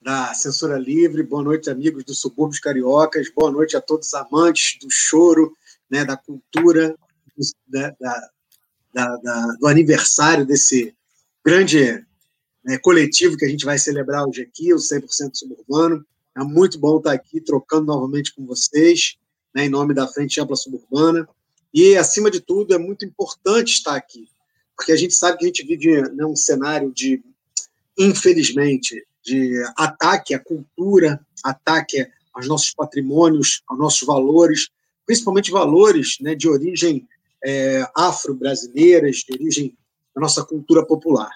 da Censura Livre, boa noite, amigos do Subúrbios Cariocas, boa noite a todos os amantes do choro, né, da cultura, da, da, da, do aniversário desse grande né, coletivo que a gente vai celebrar hoje aqui, o 100% Suburbano. É muito bom estar aqui trocando novamente com vocês, né, em nome da Frente Ampla Suburbana. E, acima de tudo, é muito importante estar aqui, porque a gente sabe que a gente vive né, um cenário de, infelizmente, de ataque à cultura, ataque aos nossos patrimônios, aos nossos valores, principalmente valores né, de origem é, afro-brasileiras, de origem da nossa cultura popular.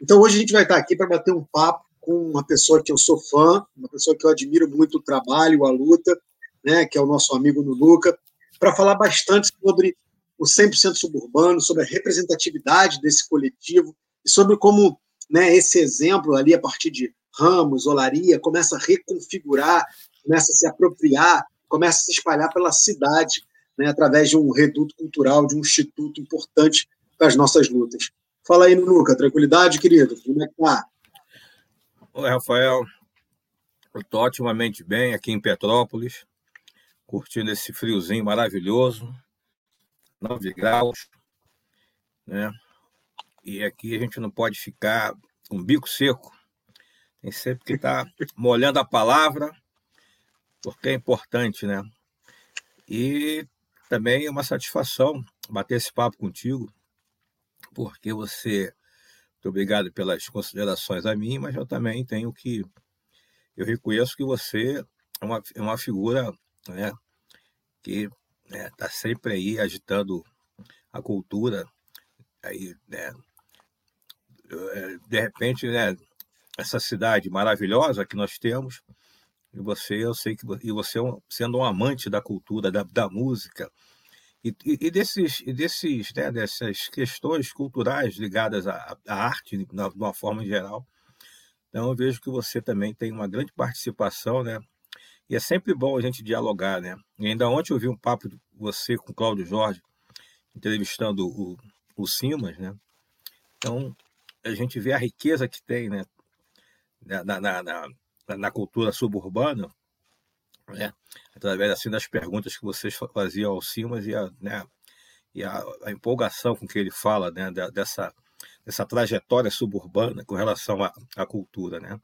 Então, hoje a gente vai estar aqui para bater um papo com uma pessoa que eu sou fã, uma pessoa que eu admiro muito o trabalho, a luta, né, que é o nosso amigo Nuluca, para falar bastante sobre o 100% suburbano, sobre a representatividade desse coletivo e sobre como né, esse exemplo ali, a partir de ramos, olaria, começa a reconfigurar, começa a se apropriar, começa a se espalhar pela cidade, né, através de um reduto cultural, de um instituto importante para as nossas lutas. Fala aí, Nunuca, tranquilidade, querido? Como é que tá? Oi, Rafael. Estou otimamente bem aqui em Petrópolis, curtindo esse friozinho maravilhoso, 9 graus, né? E aqui a gente não pode ficar com o bico seco, tem sempre que estar tá molhando a palavra, porque é importante, né? E também é uma satisfação bater esse papo contigo, porque você. Muito obrigado pelas considerações a mim, mas eu também tenho que. Eu reconheço que você é uma, é uma figura né, que está né, tá sempre aí agitando a cultura. Aí, né, é, de repente, né, essa cidade maravilhosa que nós temos. E você, eu sei que e você é sendo um amante da cultura, da, da música e, e, desses, e desses, né, dessas questões culturais ligadas à, à arte de uma forma geral. Então eu vejo que você também tem uma grande participação, né? E é sempre bom a gente dialogar, né? E ainda ontem eu vi um papo de você com o Cláudio Jorge entrevistando o, o Simas, né? Então a gente vê a riqueza que tem, né? Na, na, na, na cultura suburbana, né? através assim das perguntas que vocês faziam ao Simas e a, né? e a, a empolgação com que ele fala né? dessa, dessa trajetória suburbana com relação à, à cultura. Né?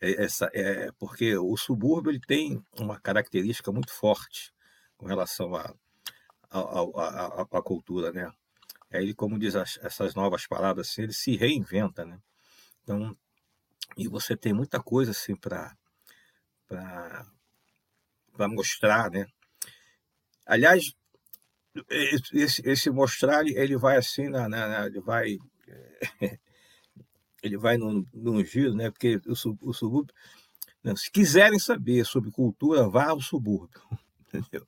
É, essa, é, porque o subúrbio ele tem uma característica muito forte com relação à a, a, a, cultura. Né? Ele, como diz as, essas novas palavras, assim, ele se reinventa. Né? Então, e você tem muita coisa assim para para mostrar, né? Aliás, esse, esse mostrar ele vai assim na, na, na ele vai ele vai num, num giro, né? Porque o, o subúrbio, não, se quiserem saber sobre cultura, vá ao subúrbio, entendeu?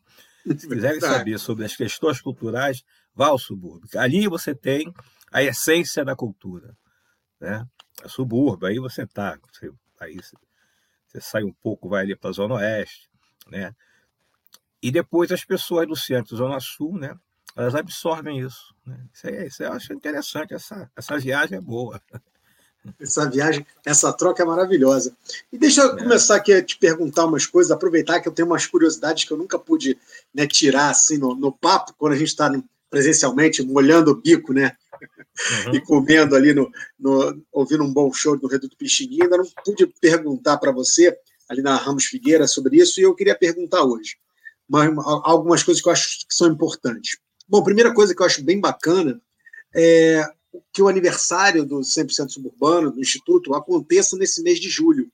Se quiserem saber sobre as questões culturais, vá ao subúrbio. Ali você tem a essência da cultura, né? Subúrbio, aí você tá, você, aí você, você sai um pouco, vai ali para a Zona Oeste, né? E depois as pessoas do centro, Zona Sul, né? Elas absorvem isso. Né? Isso, aí, isso eu acho interessante, essa, essa viagem é boa. Essa viagem, essa troca é maravilhosa. E deixa eu é. começar aqui a te perguntar umas coisas, aproveitar que eu tenho umas curiosidades que eu nunca pude né, tirar assim no, no papo, quando a gente está presencialmente, molhando o bico, né? Uhum. e comendo ali, no, no, ouvindo um bom show do Reduto Pichininha. Ainda não pude perguntar para você, ali na Ramos Figueira, sobre isso, e eu queria perguntar hoje. Mas, algumas coisas que eu acho que são importantes. Bom, primeira coisa que eu acho bem bacana é que o aniversário do 100% Suburbano, do Instituto, aconteça nesse mês de julho.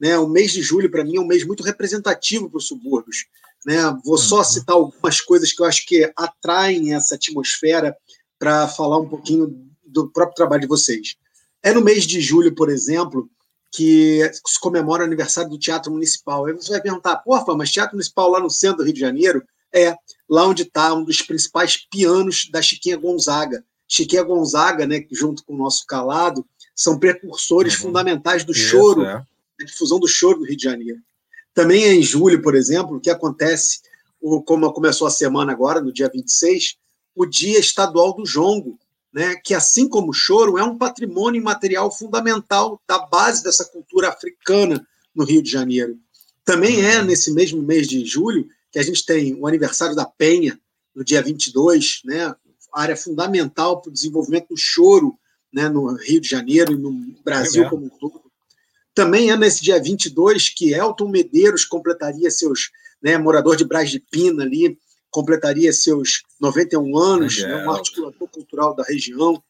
Né? O mês de julho, para mim, é um mês muito representativo para os subúrbios. Né? Vou só uhum. citar algumas coisas que eu acho que atraem essa atmosfera para falar um pouquinho do próprio trabalho de vocês. É no mês de julho, por exemplo, que se comemora o aniversário do Teatro Municipal. Aí você vai perguntar, porra, mas Teatro Municipal lá no centro do Rio de Janeiro, É, lá onde está um dos principais pianos da Chiquinha Gonzaga. Chiquinha Gonzaga, né, junto com o nosso Calado, são precursores uhum. fundamentais do Isso, choro, é. da difusão do choro no Rio de Janeiro. Também é em julho, por exemplo, que acontece, como começou a semana agora, no dia 26, o Dia Estadual do Jongo, né, que, assim como o choro, é um patrimônio imaterial fundamental da base dessa cultura africana no Rio de Janeiro. Também é uhum. nesse mesmo mês de julho que a gente tem o aniversário da Penha, no dia 22, né, área fundamental para o desenvolvimento do choro né, no Rio de Janeiro e no Brasil é como um todo. Também é nesse dia 22 que Elton Medeiros completaria seus, né, morador de Brás de Pina ali, completaria seus 91 anos, é, né, um articulador cultural da região.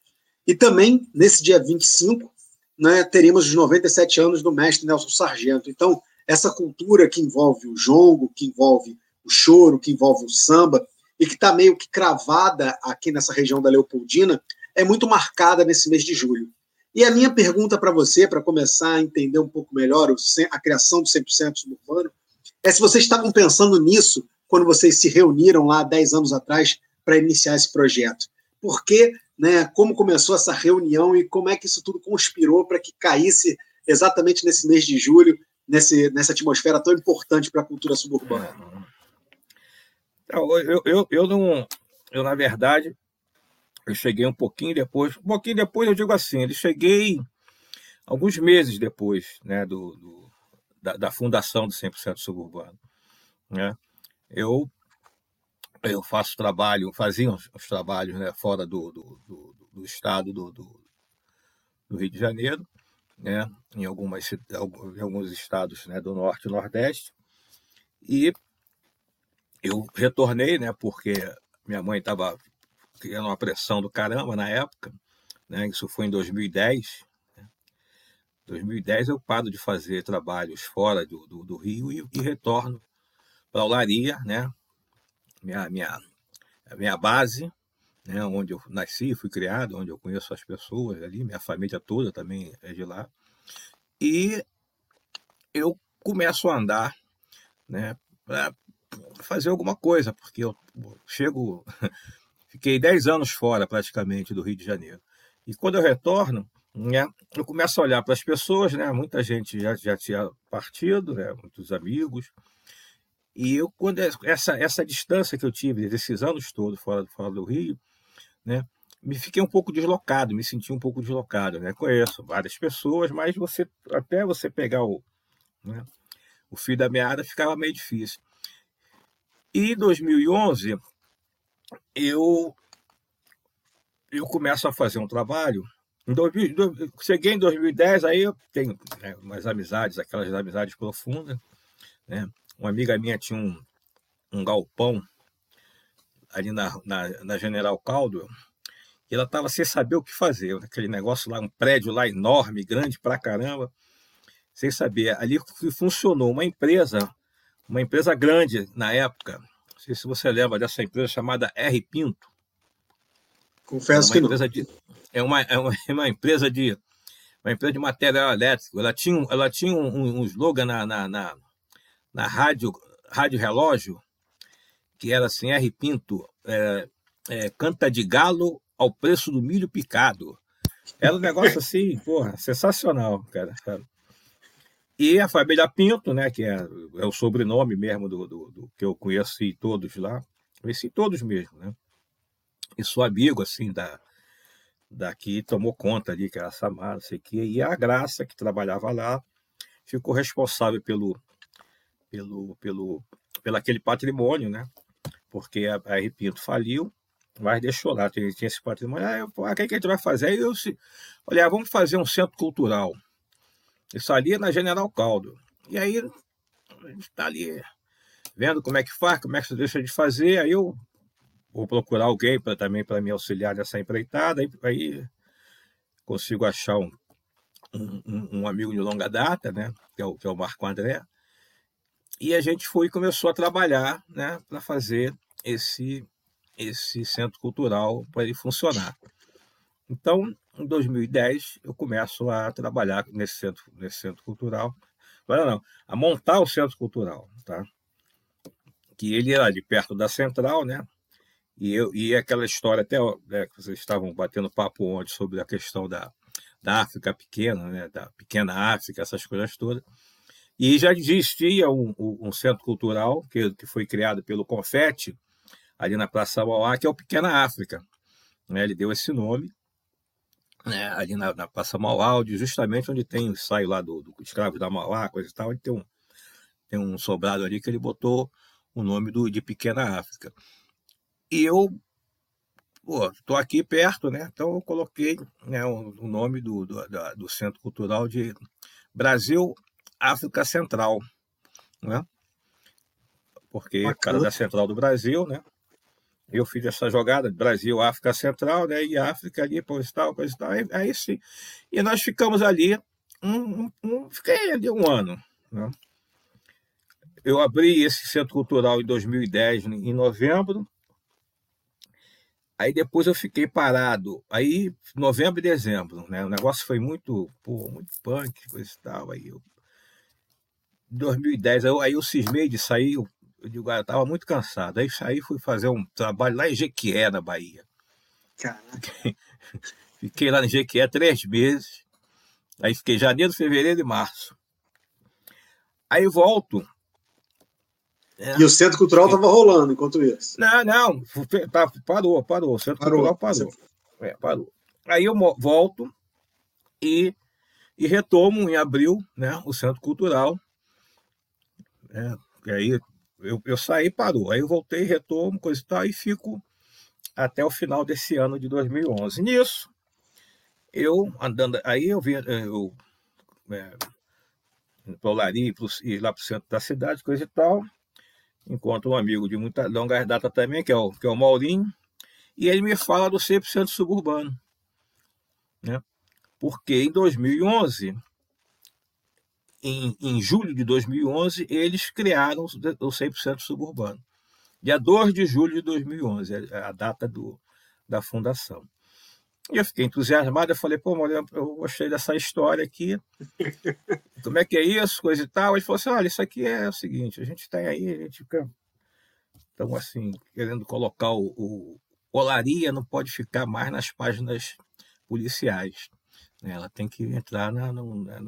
E também, nesse dia 25, né, teríamos os 97 anos do mestre Nelson Sargento. Então, essa cultura que envolve o jongo, que envolve o choro, que envolve o samba, e que está meio que cravada aqui nessa região da Leopoldina, é muito marcada nesse mês de julho. E a minha pergunta para você, para começar a entender um pouco melhor a criação do 100% suburbano, é se vocês estavam pensando nisso quando vocês se reuniram lá 10 anos atrás para iniciar esse projeto. Por que, né, como começou essa reunião e como é que isso tudo conspirou para que caísse exatamente nesse mês de julho, nesse, nessa atmosfera tão importante para a cultura suburbana? Então, eu, eu, eu não. Eu, na verdade, eu cheguei um pouquinho depois. Um pouquinho depois, eu digo assim, eu cheguei alguns meses depois né, do, do da, da, fundação do 100% Suburbano. Né? Eu, eu faço trabalho, fazia os, os trabalhos né, fora do, do, do, do estado do, do, Rio de Janeiro, né, em, algumas, em alguns estados né, do Norte e Nordeste, e eu retornei, né, porque minha mãe estava criando uma pressão do caramba na época, né, isso foi em 2010. Né, 2010 eu paro de fazer trabalhos fora do, do, do Rio e, e retorno para a Olaria, né, minha, minha, minha base, né, onde eu nasci, fui criado, onde eu conheço as pessoas ali, minha família toda também é de lá. E eu começo a andar né, fazer alguma coisa, porque eu chego, fiquei 10 anos fora praticamente do Rio de Janeiro. E quando eu retorno, né, eu começo a olhar para as pessoas, né, muita gente já, já tinha partido, né, muitos amigos, e eu, quando essa, essa distância que eu tive desses anos todos fora, fora do Rio, né, me fiquei um pouco deslocado, me senti um pouco deslocado. Né? Conheço várias pessoas, mas você até você pegar o, né, o fio da meada ficava meio difícil. E em 2011, eu, eu começo a fazer um trabalho. Em 2000, cheguei em 2010, aí eu tenho né, umas amizades, aquelas amizades profundas. Né? Uma amiga minha tinha um, um galpão ali na, na, na General Caldo, e ela estava sem saber o que fazer. Aquele negócio lá, um prédio lá enorme, grande pra caramba, sem saber. Ali funcionou uma empresa uma empresa grande na época. Não sei se você lembra dessa empresa chamada R Pinto. Confesso é que não. De, é, uma, é, uma, é uma empresa de uma empresa de material elétrico. Ela tinha, ela tinha um, um slogan na, na, na, na rádio, rádio relógio que era assim, R Pinto, é, é, canta de galo ao preço do milho picado. Era um negócio assim, porra, sensacional, cara. E a família Pinto, né, que é, é o sobrenome mesmo do, do, do, que eu conheci todos lá, conheci todos mesmo, né? E sou amigo, assim, da, daqui, tomou conta ali, que era a Samara, não sei o quê, e a Graça, que trabalhava lá, ficou responsável pelo, pelo, pelo, pelo aquele patrimônio, né? Porque a, a R. Pinto faliu, mas deixou lá, tinha, tinha esse patrimônio. Ah, eu, o que, que a gente vai fazer? Aí eu se, olha, vamos fazer um centro cultural. Isso ali é na General Caldo. E aí a gente está ali vendo como é que faz, como é que se deixa de fazer. Aí eu vou procurar alguém para também para me auxiliar nessa empreitada. Aí, aí consigo achar um, um, um, amigo de longa data, né? Que é o, que é o Marco André. E a gente foi começou a trabalhar, né? Para fazer esse esse centro cultural para ele funcionar. Então, em 2010, eu começo a trabalhar nesse centro, nesse centro cultural. Agora não, a montar o centro cultural, tá? que ele era ali perto da central, né? E, eu, e aquela história, até né, que vocês estavam batendo papo ontem sobre a questão da, da África pequena, né, da pequena África, essas coisas todas. E já existia um, um centro cultural que, que foi criado pelo Confete, ali na Praça Mauá, que é o Pequena África. Né, ele deu esse nome, né, ali na, na Praça Mauá, justamente onde tem o ensaio lá do, do escravo da Mauá, coisa e tal, onde tem um, tem um sobrado ali que ele botou o nome do, de Pequena África. E eu estou aqui perto, né? Então eu coloquei né, o, o nome do, do, da, do, Centro Cultural de Brasil África Central, né? Porque cada da Central do Brasil, né? Eu fiz essa jogada Brasil África Central, né? E África ali, pois tal, pois tal. Aí, aí sim. E nós ficamos ali um, um fiquei ali um ano, né? Eu abri esse centro cultural em 2010, em novembro, Aí depois eu fiquei parado. Aí, novembro e dezembro, né? O negócio foi muito, pô, muito punk, coisa e tal. Aí eu. 2010, aí eu, aí eu cismei de sair. Eu, eu digo, ah, eu estava muito cansado. Aí saí fui fazer um trabalho lá em Jequié, na Bahia. Caraca. Fiquei lá em Jequié três meses. Aí fiquei janeiro, fevereiro e março. Aí volto, é. E o Centro Cultural estava rolando enquanto isso. Não, não, parou, parou. O Centro parou. Cultural parou. É, parou. Aí eu volto e, e retomo em abril né, o Centro Cultural. É, e aí eu, eu saí parou. Aí eu voltei, retomo, coisa e tal, e fico até o final desse ano de 2011. Nisso, eu andando, aí eu vi, eu, é, para o Lari, ir lá para o centro da cidade, coisa e tal encontro um amigo de muita longa data também, que é o, que é o Maurinho, e ele me fala do 100% suburbano. Né? Porque em 2011, em, em julho de 2011, eles criaram o 100% suburbano. Dia 2 de julho de 2011, é a data do, da fundação. E eu fiquei entusiasmado, eu falei, pô, Maurício, eu gostei dessa história aqui. Como é que é isso, coisa e tal. Ele falou assim, olha, isso aqui é o seguinte, a gente tem aí, a gente fica então, assim, querendo colocar o, o Olaria não pode ficar mais nas páginas policiais. Né? Ela tem que entrar na, no, na,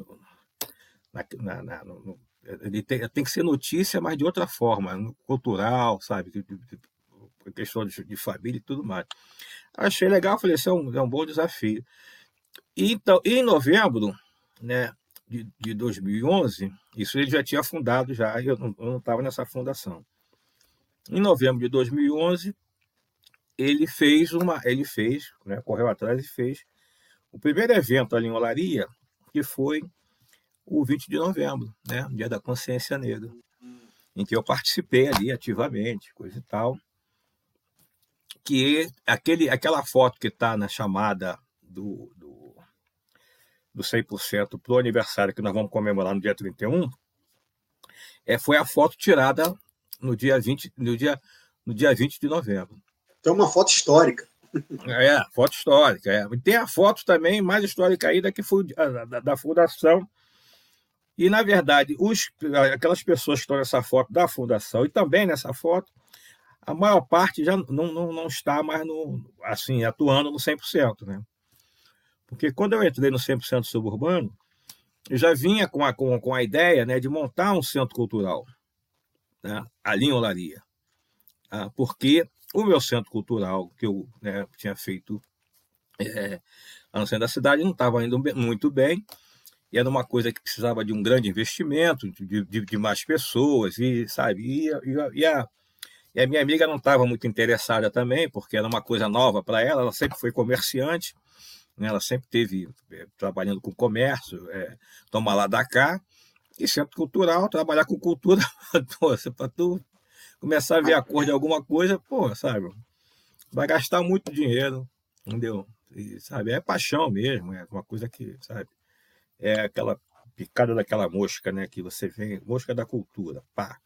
na, na no, ele tem, tem, que ser notícia, mas de outra forma, cultural, sabe? Questão de, de família e tudo mais. Achei legal, falei, isso é um, é um bom desafio. E, então, em novembro né, de, de 2011, isso ele já tinha fundado, já, eu não estava nessa fundação. Em novembro de 2011, ele fez uma, ele fez, né, correu atrás e fez o primeiro evento ali em Olaria, que foi o 20 de novembro, né, Dia da Consciência Negra, em que eu participei ali ativamente, coisa e tal que aquele, aquela foto que está na chamada do, do, do 100% para o aniversário que nós vamos comemorar no dia 31, é, foi a foto tirada no dia 20, no dia, no dia 20 de novembro. Então, uma foto histórica. É, foto histórica. É. Tem a foto também mais histórica ainda que foi da, da, da fundação. E, na verdade, os, aquelas pessoas que estão nessa foto da fundação e também nessa foto a maior parte já não, não, não está mais no, assim, atuando no 100%. Né? Porque quando eu entrei no 100% suburbano, eu já vinha com a, com, com a ideia né, de montar um centro cultural né, ali em Olaria. Tá? Porque o meu centro cultural, que eu né, tinha feito é, centro da cidade, não estava indo muito bem, e era uma coisa que precisava de um grande investimento, de, de, de mais pessoas, e, sabe, e, e, e a e a minha amiga não estava muito interessada também, porque era uma coisa nova para ela, ela sempre foi comerciante, né? ela sempre teve é, trabalhando com comércio, é, toma lá da cá, e centro cultural, trabalhar com cultura, para tu começar a ver a cor de alguma coisa, pô, sabe, vai gastar muito dinheiro, entendeu? E, sabe, é paixão mesmo, é uma coisa que, sabe, é aquela picada daquela mosca, né, que você vê, mosca da cultura, pá,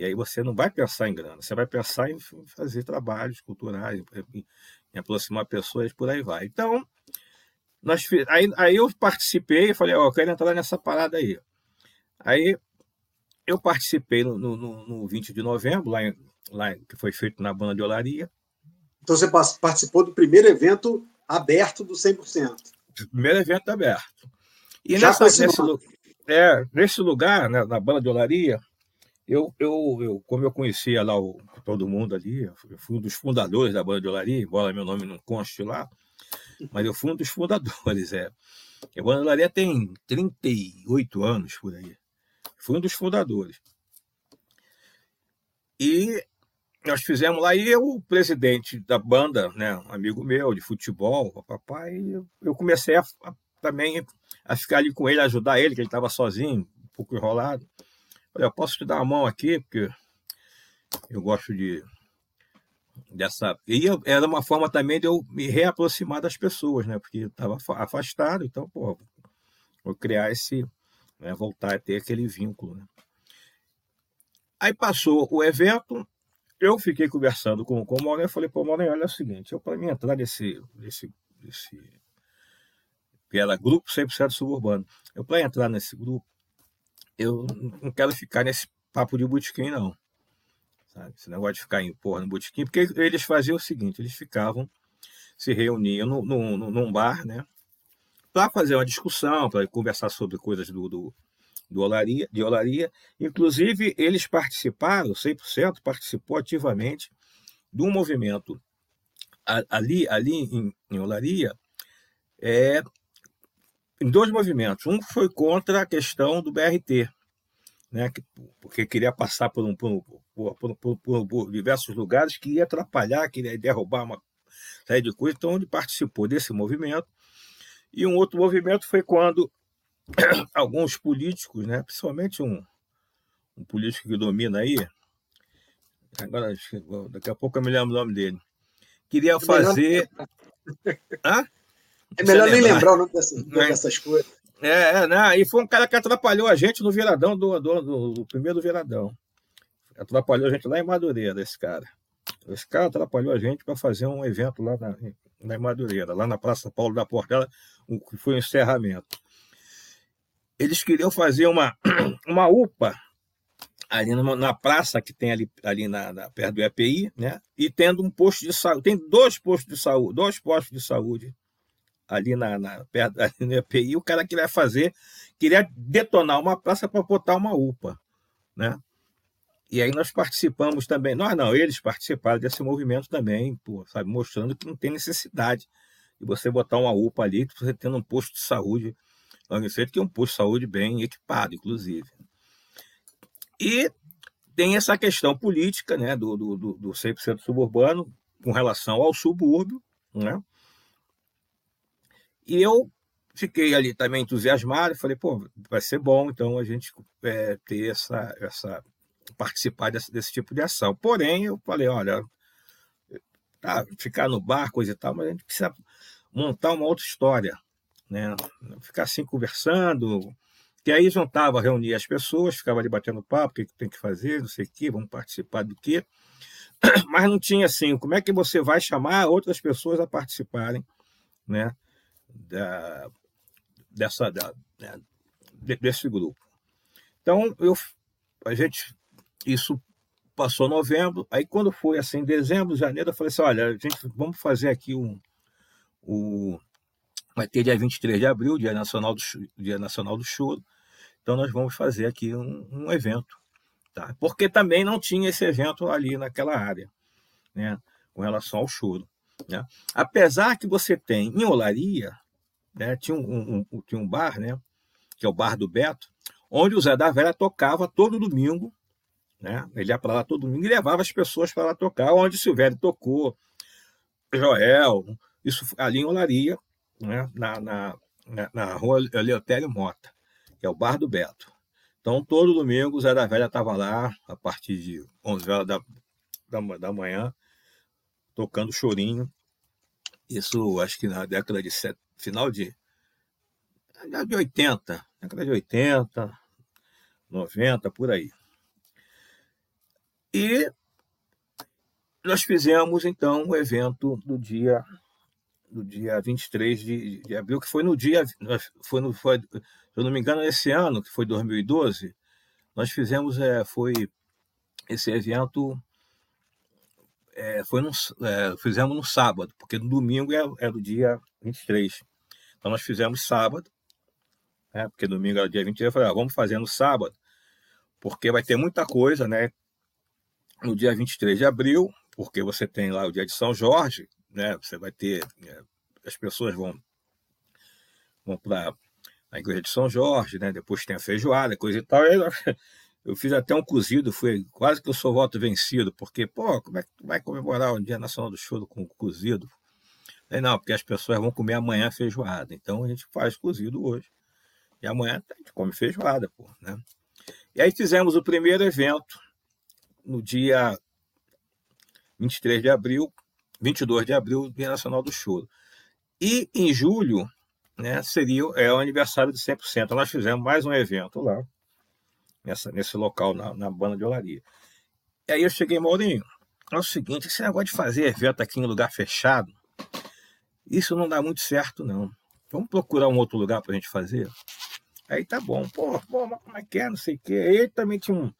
e aí você não vai pensar em grana, você vai pensar em fazer trabalhos culturais, em, em aproximar pessoas, por aí vai. Então, nós, aí, aí eu participei e falei, ó, oh, eu quero entrar nessa parada aí. Aí eu participei no, no, no 20 de novembro, lá, em, lá que foi feito na banda de Olaria. Então você participou do primeiro evento aberto do 100%. Primeiro evento aberto. E Já nessa, nesse, é, nesse lugar, né, na banda de Olaria, eu, eu, eu, como eu conhecia lá o, todo mundo ali, eu fui um dos fundadores da banda de Olaria, embora meu nome não conste lá, mas eu fui um dos fundadores. É. A banda de Olaria tem 38 anos por aí. Fui um dos fundadores. E nós fizemos lá, e eu, o presidente da banda, né, um amigo meu de futebol, papai, eu comecei a, a, também a ficar ali com ele, ajudar ele, que ele estava sozinho, um pouco enrolado. Falei, eu posso te dar a mão aqui, porque eu gosto de dessa. E eu, era uma forma também de eu me reaproximar das pessoas, né? Porque estava afastado, então, pô, vou criar esse. Né, voltar a ter aquele vínculo. Né? Aí passou o evento, eu fiquei conversando com, com o eu falei, pô, Maureen, olha o seguinte, eu para mim entrar nesse, nesse, nesse que era grupo 100% suburbano, eu para entrar nesse grupo, eu não quero ficar nesse papo de botequim, não. Sabe? Esse negócio de ficar em porra no botequim, porque eles faziam o seguinte, eles ficavam, se reuniam no, no, no num bar, né? Para fazer uma discussão, para conversar sobre coisas do, do, do olaria, de olaria. Inclusive, eles participaram, 100% participou ativamente de um movimento ali, ali em, em olaria, é, em dois movimentos. Um foi contra a questão do BRT, né, porque queria passar por, um, por, por, por, diversos lugares que ia atrapalhar, queria derrubar uma série de coisas. Então, ele participou desse movimento. E um outro movimento foi quando alguns políticos, né, principalmente um, um político que domina aí, agora daqui a pouco eu me lembro o nome dele, queria fazer. Hã? É melhor nem lembrar o nome dessas, é. dessas coisas. É, é, né? E foi um cara que atrapalhou a gente no viradão do, do, do, do primeiro viradão. Atrapalhou a gente lá em Madureira, esse cara. Esse cara atrapalhou a gente para fazer um evento lá na, na Madureira, lá na Praça Paulo da Portela, que foi um encerramento. Eles queriam fazer uma, uma UPA ali na, na praça que tem ali, ali na, na, perto do EPI, né? E tendo um posto de saúde. Tem dois postos de saúde, dois postos de saúde ali na, na perto EPI, o cara queria fazer, queria detonar uma praça para botar uma UPA, né? E aí nós participamos também, nós não, eles participaram desse movimento também, pô, sabe, mostrando que não tem necessidade de você botar uma UPA ali, você tendo um posto de saúde, que é um posto de saúde bem equipado, inclusive. E tem essa questão política, né, do, do, do 100% suburbano com relação ao subúrbio, né? E eu fiquei ali também entusiasmado, falei, pô, vai ser bom então a gente é, ter essa, essa participar desse, desse tipo de ação. Porém, eu falei, olha, tá, ficar no bar, coisa e tal, mas a gente precisa montar uma outra história, né? Ficar assim conversando, que aí juntava, reunia as pessoas, ficava ali batendo papo, o que, que tem que fazer, não sei o que, vamos participar do que, mas não tinha assim, como é que você vai chamar outras pessoas a participarem, né? Da, dessa, da, né, desse grupo. Então, eu, a gente, isso passou novembro, aí quando foi assim, dezembro, janeiro, eu falei assim, olha, a gente, vamos fazer aqui um, um vai ter dia 23 de abril, dia nacional do, dia nacional do choro, então nós vamos fazer aqui um, um evento, tá? Porque também não tinha esse evento ali naquela área, né, com relação ao choro. Né? Apesar que você tem em Olaria, né, tinha, um, um, tinha um bar, né, que é o Bar do Beto, onde o Zé da Velha tocava todo domingo. Né? Ele ia para lá todo domingo e levava as pessoas para lá tocar, onde o Silvério tocou, Joel, isso ali em Olaria, né? na, na, na rua Leotério Mota, que é o Bar do Beto. Então, todo domingo o Zé da Velha estava lá, a partir de 11 horas da, da, da manhã, tocando chorinho. Isso, acho que na década de set... final de, de 80, década de 80, 90, por aí. E nós fizemos, então, o evento do dia do dia 23 de, de abril, que foi no dia, foi no, foi, se eu não me engano, esse ano, que foi 2012, nós fizemos, é, foi esse evento é, foi é, fizemos no sábado, porque no domingo é, é do dia 23. Então nós fizemos sábado, né, porque domingo era o dia 23, eu falei, ah, vamos fazer no sábado, porque vai ter muita coisa, né? No dia 23 de abril, porque você tem lá o dia de São Jorge, né? Você vai ter, é, as pessoas vão, vão para a igreja de São Jorge, né? Depois tem a feijoada, coisa e tal. E eu fiz até um cozido, foi quase que eu sou voto vencido, porque, pô, como é que vai comemorar o Dia Nacional do Choro com cozido? Falei, não, porque as pessoas vão comer amanhã feijoada. Então a gente faz cozido hoje. E amanhã a gente come feijoada, pô, né? E aí fizemos o primeiro evento no dia 23 de abril, 22 de abril, Dia Nacional do Choro. E em julho, né, seria é o aniversário de 100%. Então, nós fizemos mais um evento lá, nessa, nesse local, na, na banda de olaria. E aí eu cheguei, Maurinho, é o seguinte, esse negócio de fazer evento aqui em lugar fechado, isso não dá muito certo, não. Vamos procurar um outro lugar para a gente fazer? Aí tá bom, pô, pô, mas como é que é, não sei o quê. Aí também tinha um,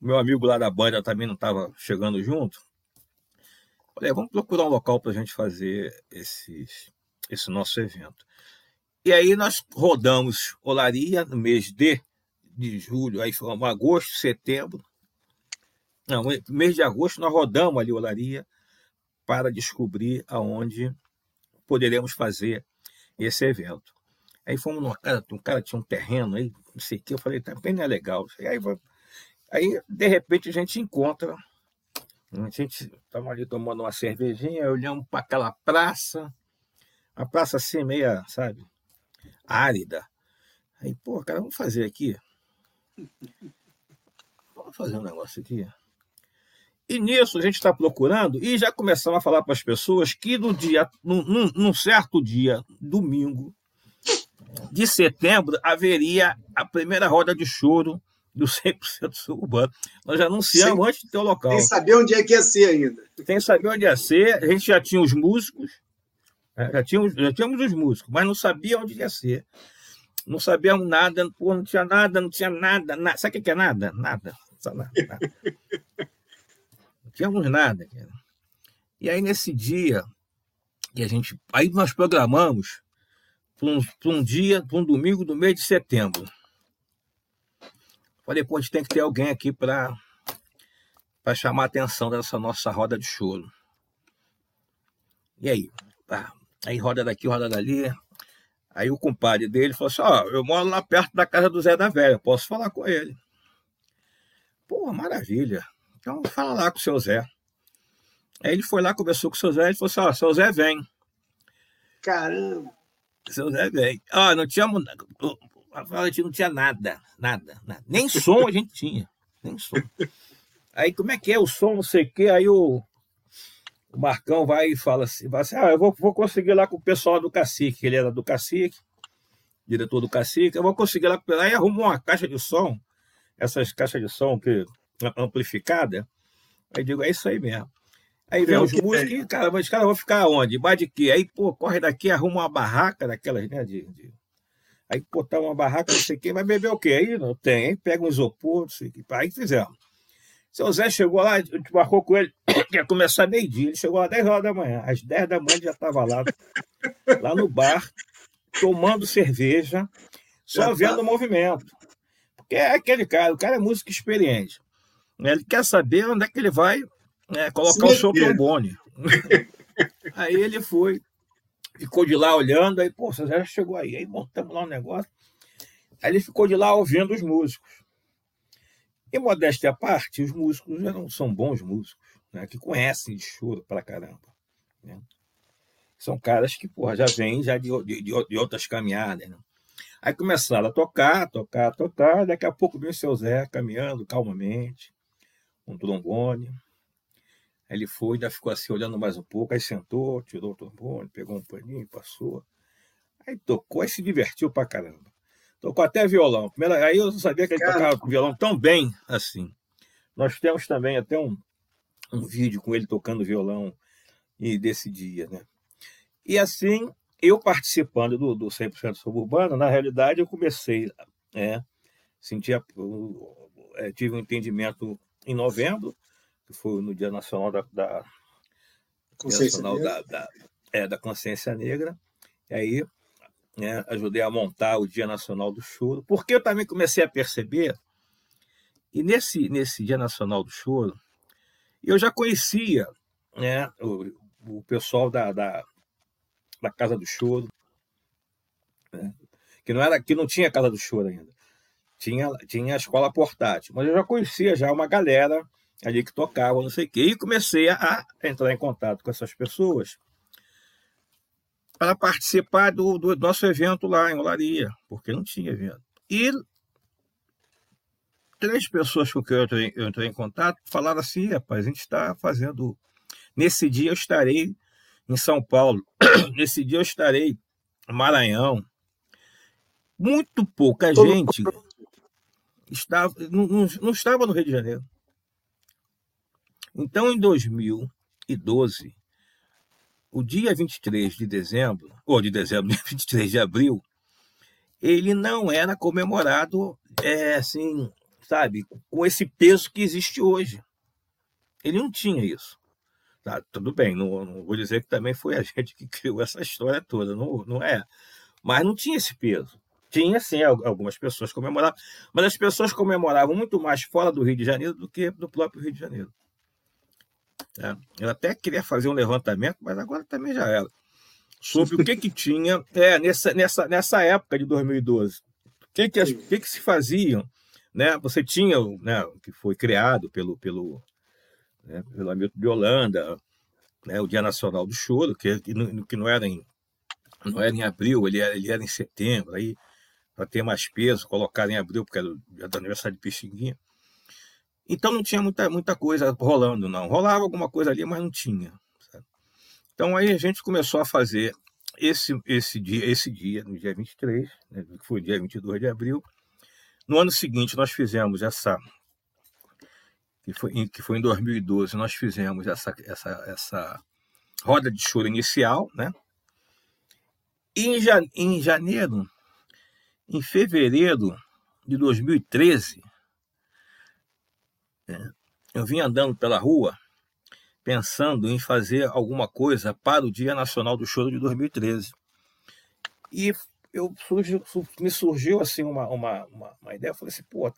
meu amigo lá da banda também não estava chegando junto. Falei, vamos procurar um local para a gente fazer esses, esse nosso evento. E aí nós rodamos Olaria no mês de, de julho, aí foi agosto, setembro. Não, mês de agosto nós rodamos ali Olaria para descobrir aonde poderemos fazer esse evento. Aí fomos numa casa, um cara tinha um terreno aí, não sei o que, eu falei, tá bem é legal. Aí, aí, de repente, a gente encontra, a gente estava ali tomando uma cervejinha, olhamos para aquela praça, a praça assim, meia, sabe, árida. Aí, pô, cara, vamos fazer aqui. Vamos fazer um negócio aqui. E nisso a gente está procurando e já começamos a falar para as pessoas que no dia, num, num, certo dia, domingo de setembro, haveria a primeira roda de choro do 100% suburbano. Nós já anunciamos Sem, antes de ter o local. Sem saber onde é que ia ser ainda. Sem saber onde ia ser. A gente já tinha os músicos, é, já tínhamos, já tínhamos os músicos, mas não sabia onde ia ser. Não sabíamos nada, pô, não tinha nada, não tinha nada. nada. Sabe o que é nada? Nada. nada, nada. não tínhamos nada. Cara. E aí, nesse dia, que a gente. Aí nós programamos para um, um dia, para um domingo do mês de setembro. Falei, pô, a gente tem que ter alguém aqui para chamar a atenção dessa nossa roda de choro. E aí? Tá, Aí roda daqui, roda dali. Aí o compadre dele falou assim: Ó, oh, eu moro lá perto da casa do Zé da Velha, posso falar com ele. Pô, maravilha. Então fala lá com o seu Zé. Aí ele foi lá, conversou com o seu Zé e falou assim: Ó, oh, seu Zé vem. Caramba! Seu Zé vem. Ó, não tinha. A gente não tinha nada, nada, nada. Nem som a gente tinha. Nem som. Aí como é que é o som, não sei o quê. Aí o, o Marcão vai e fala assim, vai assim, ah, eu vou, vou conseguir lá com o pessoal do cacique, ele era do cacique, diretor do cacique, eu vou conseguir lá, aí arrumou uma caixa de som, essas caixas de som que amplificada, aí digo, é isso aí mesmo. Aí vem os músicos, e, cara, mas os caras vão ficar onde? Embaixo de quê? Aí, pô, corre daqui, arruma uma barraca daquelas, né, de, de... Aí botar uma barraca, não sei o quê, vai beber o quê? Aí não tem, aí pega um isopor, não sei o quê. Aí fizemos. Seu Zé chegou lá, a gente marcou com ele, que ia começar meio-dia. Ele chegou às 10 horas da manhã. Às 10 da manhã já estava lá, lá no bar, tomando cerveja, só vendo o movimento. Porque é aquele cara, o cara é músico experiente. Ele quer saber onde é que ele vai né, colocar Sim, o seu trombone. aí ele foi, ficou de lá olhando, aí, pô, você já chegou aí. Aí montamos lá um negócio. Aí ele ficou de lá ouvindo os músicos. E modéstia à parte, os músicos já não são bons músicos, né, que conhecem de choro pra caramba. Né? São caras que porra, já vêm já de, de, de outras caminhadas. Né? Aí começaram a tocar, tocar, tocar. Daqui a pouco veio o seu Zé caminhando calmamente, um trombone. Aí ele foi, ainda ficou assim olhando mais um pouco, aí sentou, tirou o trombone, pegou um paninho, passou. Aí tocou, aí se divertiu pra caramba. Tocou até violão. Aí eu não sabia que ele Cara. tocava violão tão bem assim. Nós temos também até um, um vídeo com ele tocando violão e desse dia, né? E assim, eu participando do, do 100% suburbano, na realidade eu comecei, é, sentir a, é, tive um entendimento em novembro, que foi no Dia Nacional da, da Consciência Nacional Negra. da, da, é, da Consciência Negra. E aí né, ajudei a montar o Dia Nacional do Choro, porque eu também comecei a perceber, e nesse, nesse Dia Nacional do Choro, eu já conhecia né, o, o pessoal da, da, da Casa do Choro, né, que não era que não tinha Casa do Choro ainda. Tinha, tinha a escola portátil, mas eu já conhecia já uma galera ali que tocava, não sei o quê, e comecei a entrar em contato com essas pessoas para participar do, do, nosso evento lá em Olaria, porque não tinha evento. E três pessoas com quem eu entrei, eu entrei em contato falaram assim: rapaz, a gente está fazendo. Nesse dia eu estarei em São Paulo, nesse dia eu estarei em Maranhão. Muito pouca gente estava, não, não, não estava no Rio de Janeiro. Então, em 2012, o dia 23 de dezembro, ou de dezembro, 23 de abril, ele não era comemorado, é, assim, sabe, com esse peso que existe hoje. Ele não tinha isso. Tá, tudo bem, não, não, vou dizer que também foi a gente que criou essa história toda, não, não é. Mas não tinha esse peso. Tinha, sim, algumas pessoas comemoravam, mas as pessoas comemoravam muito mais fora do Rio de Janeiro do que no próprio Rio de Janeiro. É, eu até queria fazer um levantamento, mas agora também já era. Sobre o que, que tinha é, nessa, nessa, nessa época de 2012. O que, que, as, que, que se faziam? Né? Você tinha, né, que foi criado pelo, pelo, né, pelo Hamilton de Holanda, né, o Dia Nacional do Choro, que, que, não, que não, era em, não era em abril, ele era, ele era em setembro. Aí, para ter mais peso, colocaram em abril, porque era o dia do aniversário de Pixinguinha. Então não tinha muita, muita coisa rolando, não. Rolava alguma coisa ali, mas não tinha. Sabe? Então aí a gente começou a fazer esse, esse, dia, esse dia, no dia 23, né, que foi dia 22 de abril. No ano seguinte, nós fizemos essa. Que foi, que foi em 2012, nós fizemos essa, essa, essa roda de choro inicial, né? E em, em janeiro, em fevereiro de 2013, eu vim andando pela rua pensando em fazer alguma coisa para o Dia Nacional do Choro de 2013. E eu surgiu, me surgiu assim uma, uma, uma, uma ideia, eu falei assim, pô,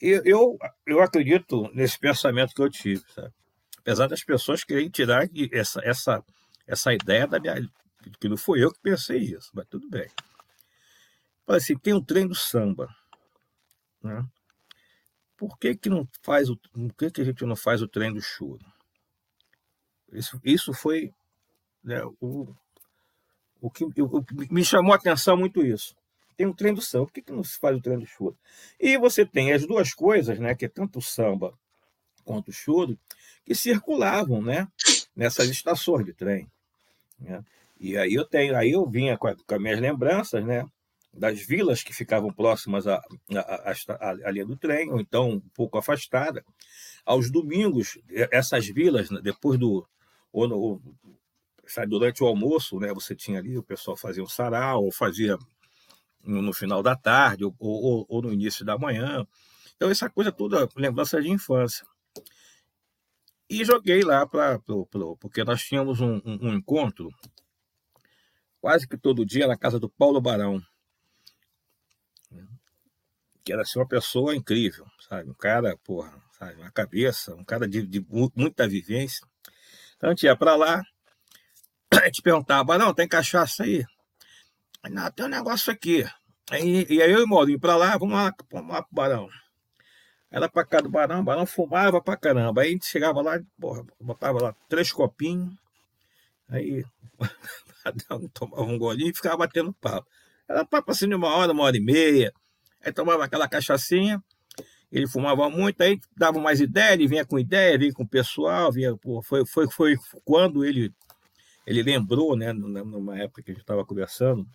eu, eu, eu acredito nesse pensamento que eu tive, sabe? apesar das pessoas quererem tirar essa, essa, essa ideia da minha. que não foi eu que pensei isso, mas tudo bem. Falei assim, tem um trem do samba. Né? Por que, que não faz o por que, que a gente não faz o trem do choro? Isso, isso foi né, o, o que o, me chamou a atenção muito isso. Tem um trem do samba, por que, que não se faz o trem do choro? E você tem as duas coisas, né, que é tanto o samba quanto o choro, que circulavam, né, nessas estações de trem. Né? E aí eu tenho, aí eu vinha com, a, com as minhas lembranças, né, das vilas que ficavam próximas à, à, à, à, linha do trem, ou então um pouco afastada. Aos domingos, essas vilas, né, depois do. Ou, no, durante o almoço, né, você tinha ali, o pessoal fazia um sarau, ou fazia no, no final da tarde, ou, ou, ou, no início da manhã. Então, essa coisa toda, lembrança de infância. E joguei lá, pra, pra, porque nós tínhamos um, um, um encontro quase que todo dia na casa do Paulo Barão, que era assim, uma pessoa incrível, sabe? Um cara, porra, sabe? Uma cabeça, um cara de, de muita vivência. Então a gente ia para lá, a gente perguntava, Barão, tem cachaça aí? não, tem um negócio aqui. E aí eu e o Maurinho para lá, vamos lá, vamos lá pro Barão. Era para cá do Barão, o Barão fumava pra caramba. Aí a gente chegava lá, porra, botava lá três copinhos, aí tomava um golinho e ficava batendo papo. Era papo assim de uma hora, uma hora e meia. Aí tomava aquela cachaçinha, ele fumava muito, aí dava mais ideia, ele vinha com ideia, vinha com o pessoal, vinha, pô, foi, foi, foi quando ele, ele lembrou, né, numa época que a gente estava conversando,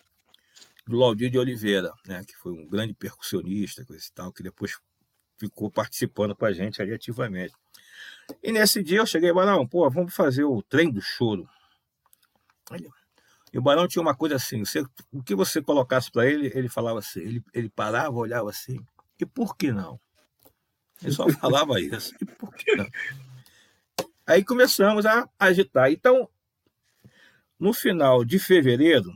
do Laudir de Oliveira, né, que foi um grande percussionista, coisa e tal, que depois ficou participando com a gente ali ativamente. E nesse dia eu cheguei, Barão, pô, vamos fazer o trem do choro. Ele, e o Barão tinha uma coisa assim: você, o que você colocasse para ele, ele falava assim, ele, ele parava, olhava assim, e por que não? Ele só falava isso. E por que não? Aí começamos a agitar. Então, no final de fevereiro,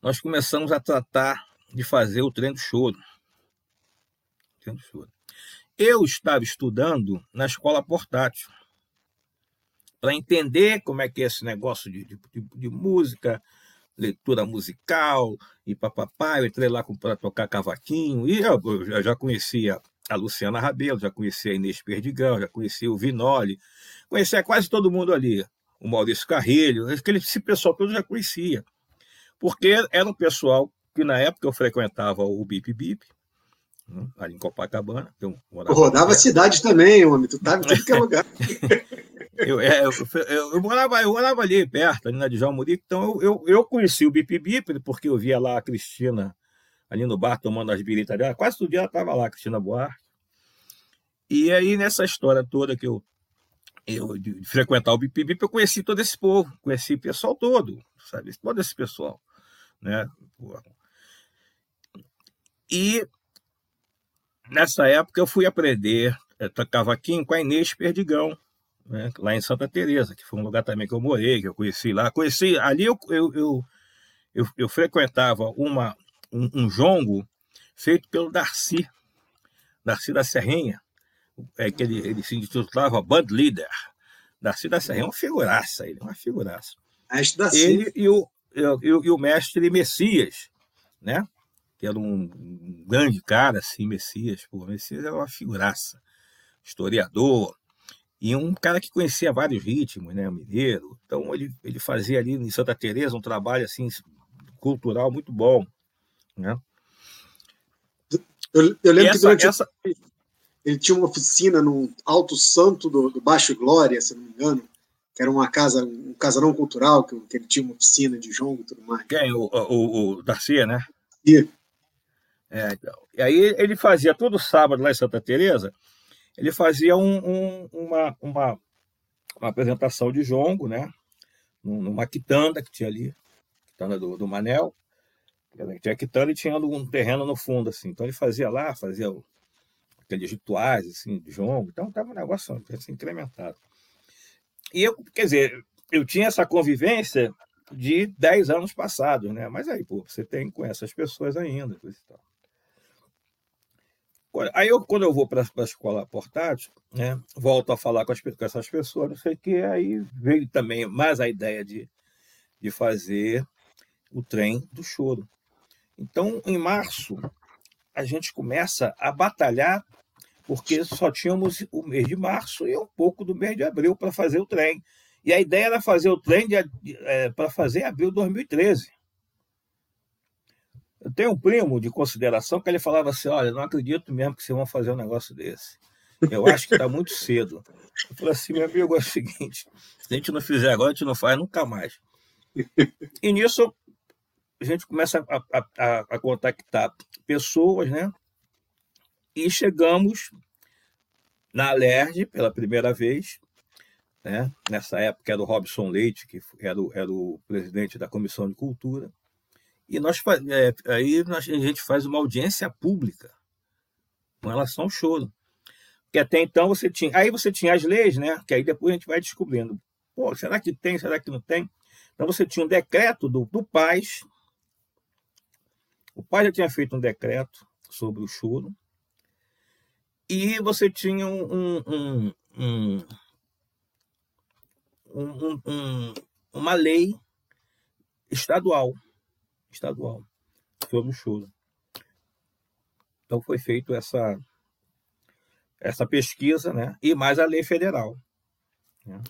nós começamos a tratar de fazer o trem do choro. Trem do choro. Eu estava estudando na escola portátil para entender como é que é esse negócio de, de, de música, leitura musical e papapá. Eu entrei lá para tocar cavaquinho e eu, eu já conhecia a Luciana Rabelo, já conhecia a Inês Perdigão, já conhecia o Vinoli, conhecia quase todo mundo ali, o Maurício Carrilho, aquele, esse pessoal todo já conhecia, porque era um pessoal que na época eu frequentava o Bip Bip, né, ali em Copacabana. Eu, rodava a cidade também, homem, tu estava em tudo que é lugar. Eu, é, eu, eu, eu, morava, eu morava ali perto, ali na Djalma Murico, então eu, eu, conheci o Bip Bip, porque eu via lá a Cristina ali no bar tomando as biritas dela, quase todo dia ela estava lá, Cristina Buarque. E aí, nessa história toda que eu, eu de frequentar o Bip Bip, eu conheci todo esse povo, conheci o pessoal todo, sabe? Todo esse pessoal, né? E nessa época eu fui aprender é, cavaquinho com a Inês Perdigão, né, lá em Santa Teresa, que foi um lugar também que eu morei, que eu conheci lá. Conheci ali eu, eu, eu, eu, eu frequentava uma, um, um, jongo feito pelo Darcy, Darcy da Serrinha, é, que ele, ele se intitulava Bud Leader. Darcy da Serrinha é uma figuraça, ele é uma figuraça. Ele e o, e, e o mestre Messias, né? que era um grande cara, assim, Messias. Pô, Messias era uma figuraça, historiador, e um cara que conhecia vários ritmos, né, mineiro. Então ele, ele fazia ali em Santa Teresa um trabalho assim cultural muito bom, né? Eu, eu lembro essa, que durante essa... ele tinha uma oficina no Alto Santo do, do, Baixo Glória, se não me engano, que era uma casa, um casarão cultural, que, que ele tinha uma oficina de jongo e tudo mais. Quem? O, o, o Darcy, né? E... É, então. E aí ele fazia todo sábado lá em Santa Teresa, ele fazia um, um, uma, uma, uma, apresentação de jongo, né? numa quitanda que tinha ali, quitanda do, do Manel, tinha quitanda e tinha um terreno no fundo, assim. Então ele fazia lá, fazia o, aqueles rituais, assim, de jongo. Então estava um negócio assim, incrementado. E eu, quer dizer, eu tinha essa convivência de 10 anos passados, né? Mas aí, pô, você tem com essas pessoas ainda, coisa e tal. Aí, eu, quando eu vou para a escola portátil, né, volto a falar com, as, com essas pessoas, não sei o que, aí veio também mais a ideia de, de fazer o trem do choro. Então, em março, a gente começa a batalhar, porque só tínhamos o mês de março e um pouco do mês de abril para fazer o trem. E a ideia era fazer o trem é, para fazer abril de 2013. Eu tenho um primo de consideração que ele falava assim: Olha, não acredito mesmo que vocês vão fazer um negócio desse. Eu acho que está muito cedo. Eu falei assim: meu amigo, é o seguinte: se a gente não fizer agora, a gente não faz nunca mais. E nisso, a gente começa a, a, a contactar pessoas, né? E chegamos na Alerj pela primeira vez. Né? Nessa época era o Robson Leite, que era o, era o presidente da Comissão de Cultura. E nós, é, aí nós, a gente faz uma audiência pública com relação ao choro. Que até então você tinha. Aí você tinha as leis, né? Que aí depois a gente vai descobrindo. Pô, será que tem? Será que não tem? Então você tinha um decreto do, do Paz. O pai já tinha feito um decreto sobre o choro. E você tinha um, um, um, um uma lei estadual estadual sobre o choro. Então foi feito essa essa pesquisa, né? E mais a lei federal. Né?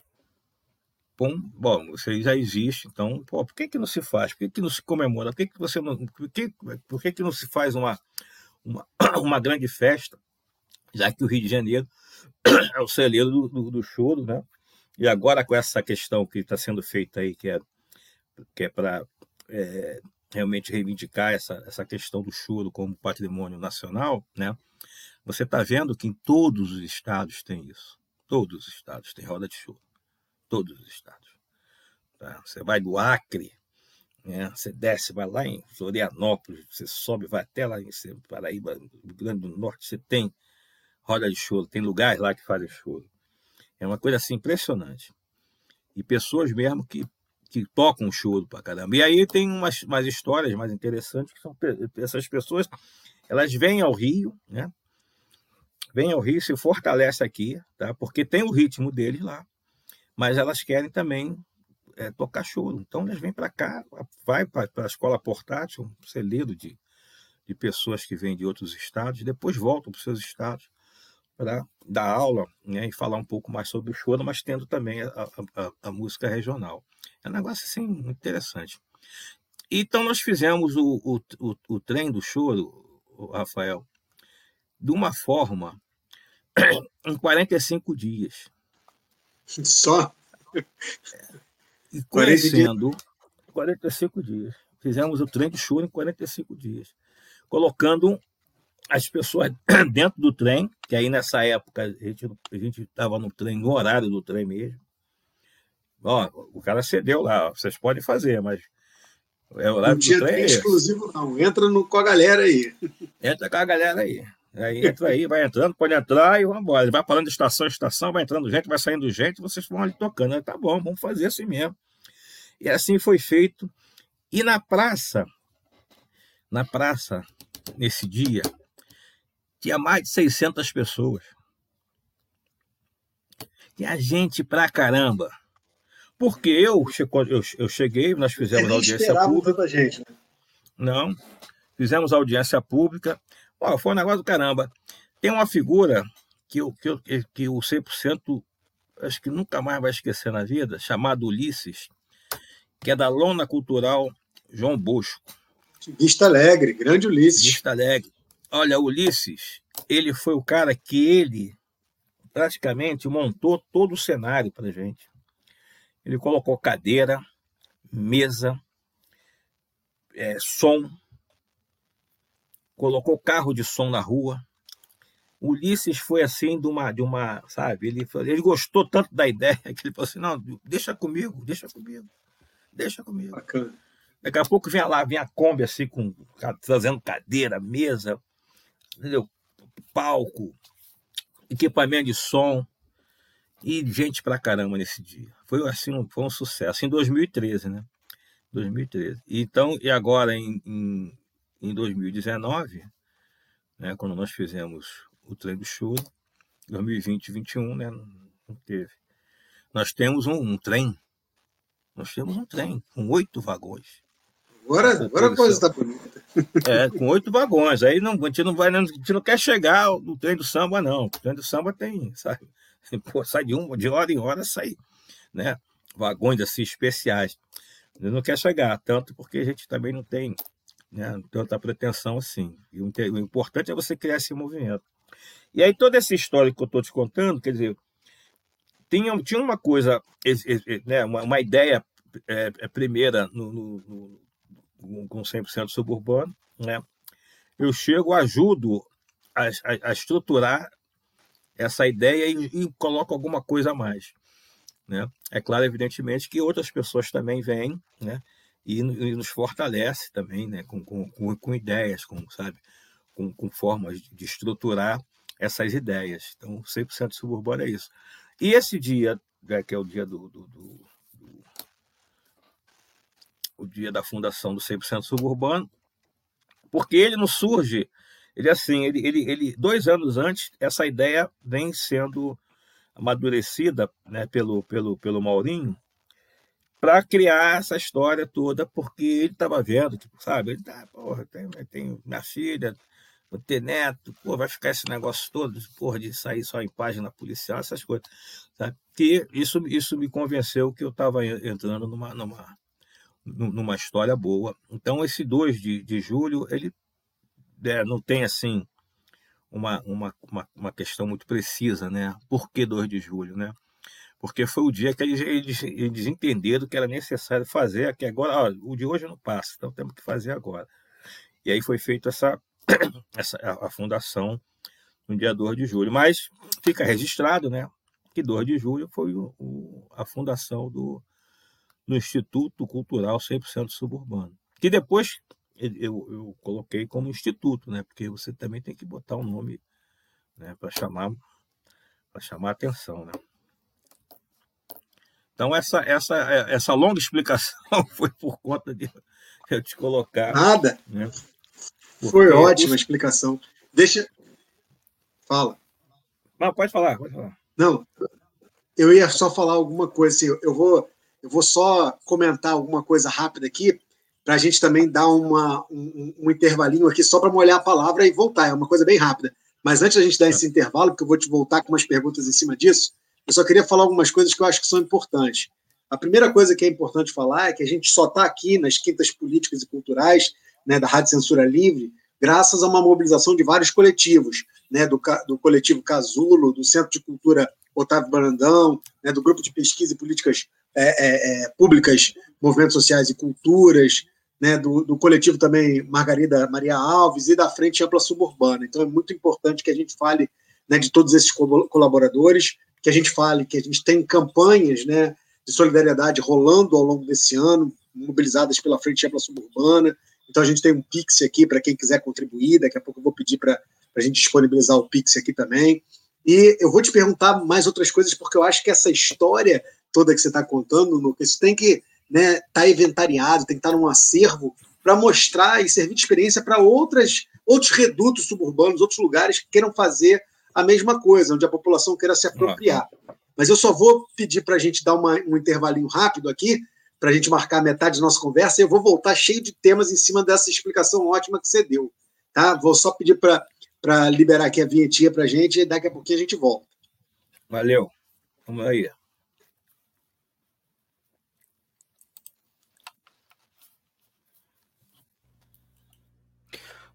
Bom, bom, você já existe, então, pô, por que, que não se faz? Por que, que não se comemora? Por que, que você não. Por que, por que, que não se faz uma, uma, uma grande festa? Já que o Rio de Janeiro é o celeiro do, do, do choro, né? E agora com essa questão que está sendo feita aí, que é, que é para é, realmente reivindicar essa, essa questão do choro como patrimônio nacional, né? Você está vendo que em todos os estados tem isso. Todos os estados têm roda de choro. Todos os estados. Tá? Você vai do Acre, né? você desce, vai lá em Florianópolis, você sobe, vai até lá em Paraíba, Rio Grande do Norte, você tem roda de choro. Tem lugares lá que fazem choro. É uma coisa assim impressionante. E pessoas mesmo que, que tocam choro pra caramba. E aí tem umas, umas histórias mais interessantes que são essas pessoas, elas vêm ao Rio, né? Vêm ao Rio, se fortalece aqui, tá? Porque tem o ritmo deles lá, mas elas querem também é, tocar choro. Então elas vêm para cá, vai para a escola portátil, um celeiro de, de pessoas que vêm de outros estados, depois voltam para os seus estados para dar aula né, e falar um pouco mais sobre o choro, mas tendo também a, a, a música regional. É um negócio assim interessante. Então nós fizemos o, o, o, o trem do choro, Rafael, de uma forma em 45 dias. Só? E conhecendo 45 dias. Fizemos o trem de choro em 45 dias. Colocando as pessoas dentro do trem, que aí nessa época a gente estava no trem, no horário do trem mesmo. Ó, o cara cedeu lá, vocês podem fazer, mas é o não tinha trem. É exclusivo, não. Entra no, com a galera aí. Entra com a galera aí. Aí entra aí, vai entrando, pode entrar e vamos embora. Ele vai falando de estação em estação, vai entrando gente, vai saindo gente, vocês vão ali tocando. Aí, tá bom, vamos fazer assim mesmo. E assim foi feito. E na praça, na praça, nesse dia, tinha mais de 600 pessoas. Tinha gente pra caramba. Porque eu, eu, eu cheguei, nós fizemos audiência pública. Tanta gente, né? Não, fizemos audiência pública. Pô, foi um negócio do caramba. Tem uma figura que, eu, que, eu, que o 100% acho que nunca mais vai esquecer na vida, chamado Ulisses, que é da Lona Cultural João Bosco. Vista Alegre, grande Ulisses. Vista Alegre. Olha, Ulisses, ele foi o cara que ele praticamente montou todo o cenário para gente. Ele colocou cadeira, mesa, é, som, colocou carro de som na rua. Ulisses foi assim de uma, de uma, sabe? Ele, ele gostou tanto da ideia que ele falou assim: não, deixa comigo, deixa comigo, deixa comigo. Bacana. Daqui a pouco vem lá, vem a Kombi assim, com, trazendo cadeira, mesa, entendeu? palco, equipamento de som e gente pra caramba nesse dia. Foi assim, um, foi um sucesso em 2013, né? 2013. Então, e agora em, em, em 2019, né, quando nós fizemos o trem do show, 2020 e 2021, né, não teve. Nós temos um, um trem, nós temos um trem com oito vagões. Agora, agora a coisa está bonita. É, com oito vagões. Aí não, a, gente não vai, a gente não quer chegar no trem do samba, não. O trem do samba tem, sabe? Pô, sai de uma, de hora em hora sai, né? Vagões assim especiais. Não quer chegar, tanto porque a gente também não tem né, tanta pretensão assim. E o, o importante é você criar esse movimento. E aí toda essa história que eu estou te contando, quer dizer, tinha, tinha uma coisa, né, uma, uma ideia é, é primeira no, no, com 100% suburbano, né? eu chego, ajudo a, a, a estruturar essa ideia e, e, coloco alguma coisa a mais. Né? É claro, evidentemente, que outras pessoas também vêm né? e, e nos fortalece também né? com, com, com, com ideias, com, sabe? Com, com, formas de estruturar essas ideias. Então, 100% suburbano é isso. E esse dia, né, que é o dia do, do, do o dia da fundação do 100% suburbano, porque ele não surge, ele assim, ele, ele, ele dois anos antes, essa ideia vem sendo amadurecida né, pelo, pelo, pelo Maurinho para criar essa história toda, porque ele estava vendo, tipo, sabe, ele tá, porra, tem, tem minha filha, vou ter neto, pô, vai ficar esse negócio todo, porra, de sair só em página policial, essas coisas, sabe? Que isso, isso me convenceu que eu estava entrando numa, numa, numa história boa. Então, esse 2 de, de julho, ele é, não tem assim uma, uma, uma, uma, questão muito precisa, né? Por que 2 de julho, né? Porque foi o dia que eles, eles, eles entenderam que era necessário fazer, que agora, ó, o de hoje não passa, então temos que fazer agora. E aí foi feita essa, essa a, a fundação no dia 2 de julho. Mas fica registrado, né? Que 2 de julho foi o, o, a fundação do, no Instituto Cultural 100% Suburbano. Que depois eu, eu coloquei como instituto, né? Porque você também tem que botar o um nome né, para chamar para chamar a atenção, né? Então essa essa essa longa explicação foi por conta de eu te colocar. Nada. Né? Foi ótima a explicação. Deixa. Fala. Não, pode falar, pode falar. Não, eu ia só falar alguma coisa assim. Eu vou, eu vou só comentar alguma coisa rápida aqui para a gente também dar uma, um, um intervalinho aqui só para molhar a palavra e voltar. É uma coisa bem rápida. Mas antes da gente dar esse intervalo, porque eu vou te voltar com umas perguntas em cima disso, eu só queria falar algumas coisas que eu acho que são importantes. A primeira coisa que é importante falar é que a gente só está aqui nas quintas políticas e culturais né, da Rádio Censura Livre graças a uma mobilização de vários coletivos, né, do, do coletivo Casulo, do Centro de Cultura Otávio Brandão, né, do Grupo de Pesquisa e Políticas é, é, é, Públicas, Movimentos Sociais e Culturas, né, do, do, coletivo também Margarida Maria Alves e da Frente Ampla Suburbana. Então é muito importante que a gente fale né, de todos esses colaboradores, que a gente fale que a gente tem campanhas né, de solidariedade rolando ao longo desse ano, mobilizadas pela Frente Ampla Suburbana. Então a gente tem um Pix aqui para quem quiser contribuir, daqui a pouco eu vou pedir para a gente disponibilizar o Pix aqui também. E eu vou te perguntar mais outras coisas, porque eu acho que essa história toda que você está contando, Lucas, tem que né, tá inventariado, tem que estar tá num acervo para mostrar e servir de experiência para outras outros redutos suburbanos, outros lugares que queiram fazer a mesma coisa, onde a população queira se apropriar. Mas eu só vou pedir para a gente dar uma, um intervalinho rápido aqui, para a gente marcar metade da nossa conversa, e eu vou voltar cheio de temas em cima dessa explicação ótima que você deu. Tá? Vou só pedir para liberar aqui a vinhetinha para a gente, e daqui a pouquinho a gente volta. Valeu. Vamos aí.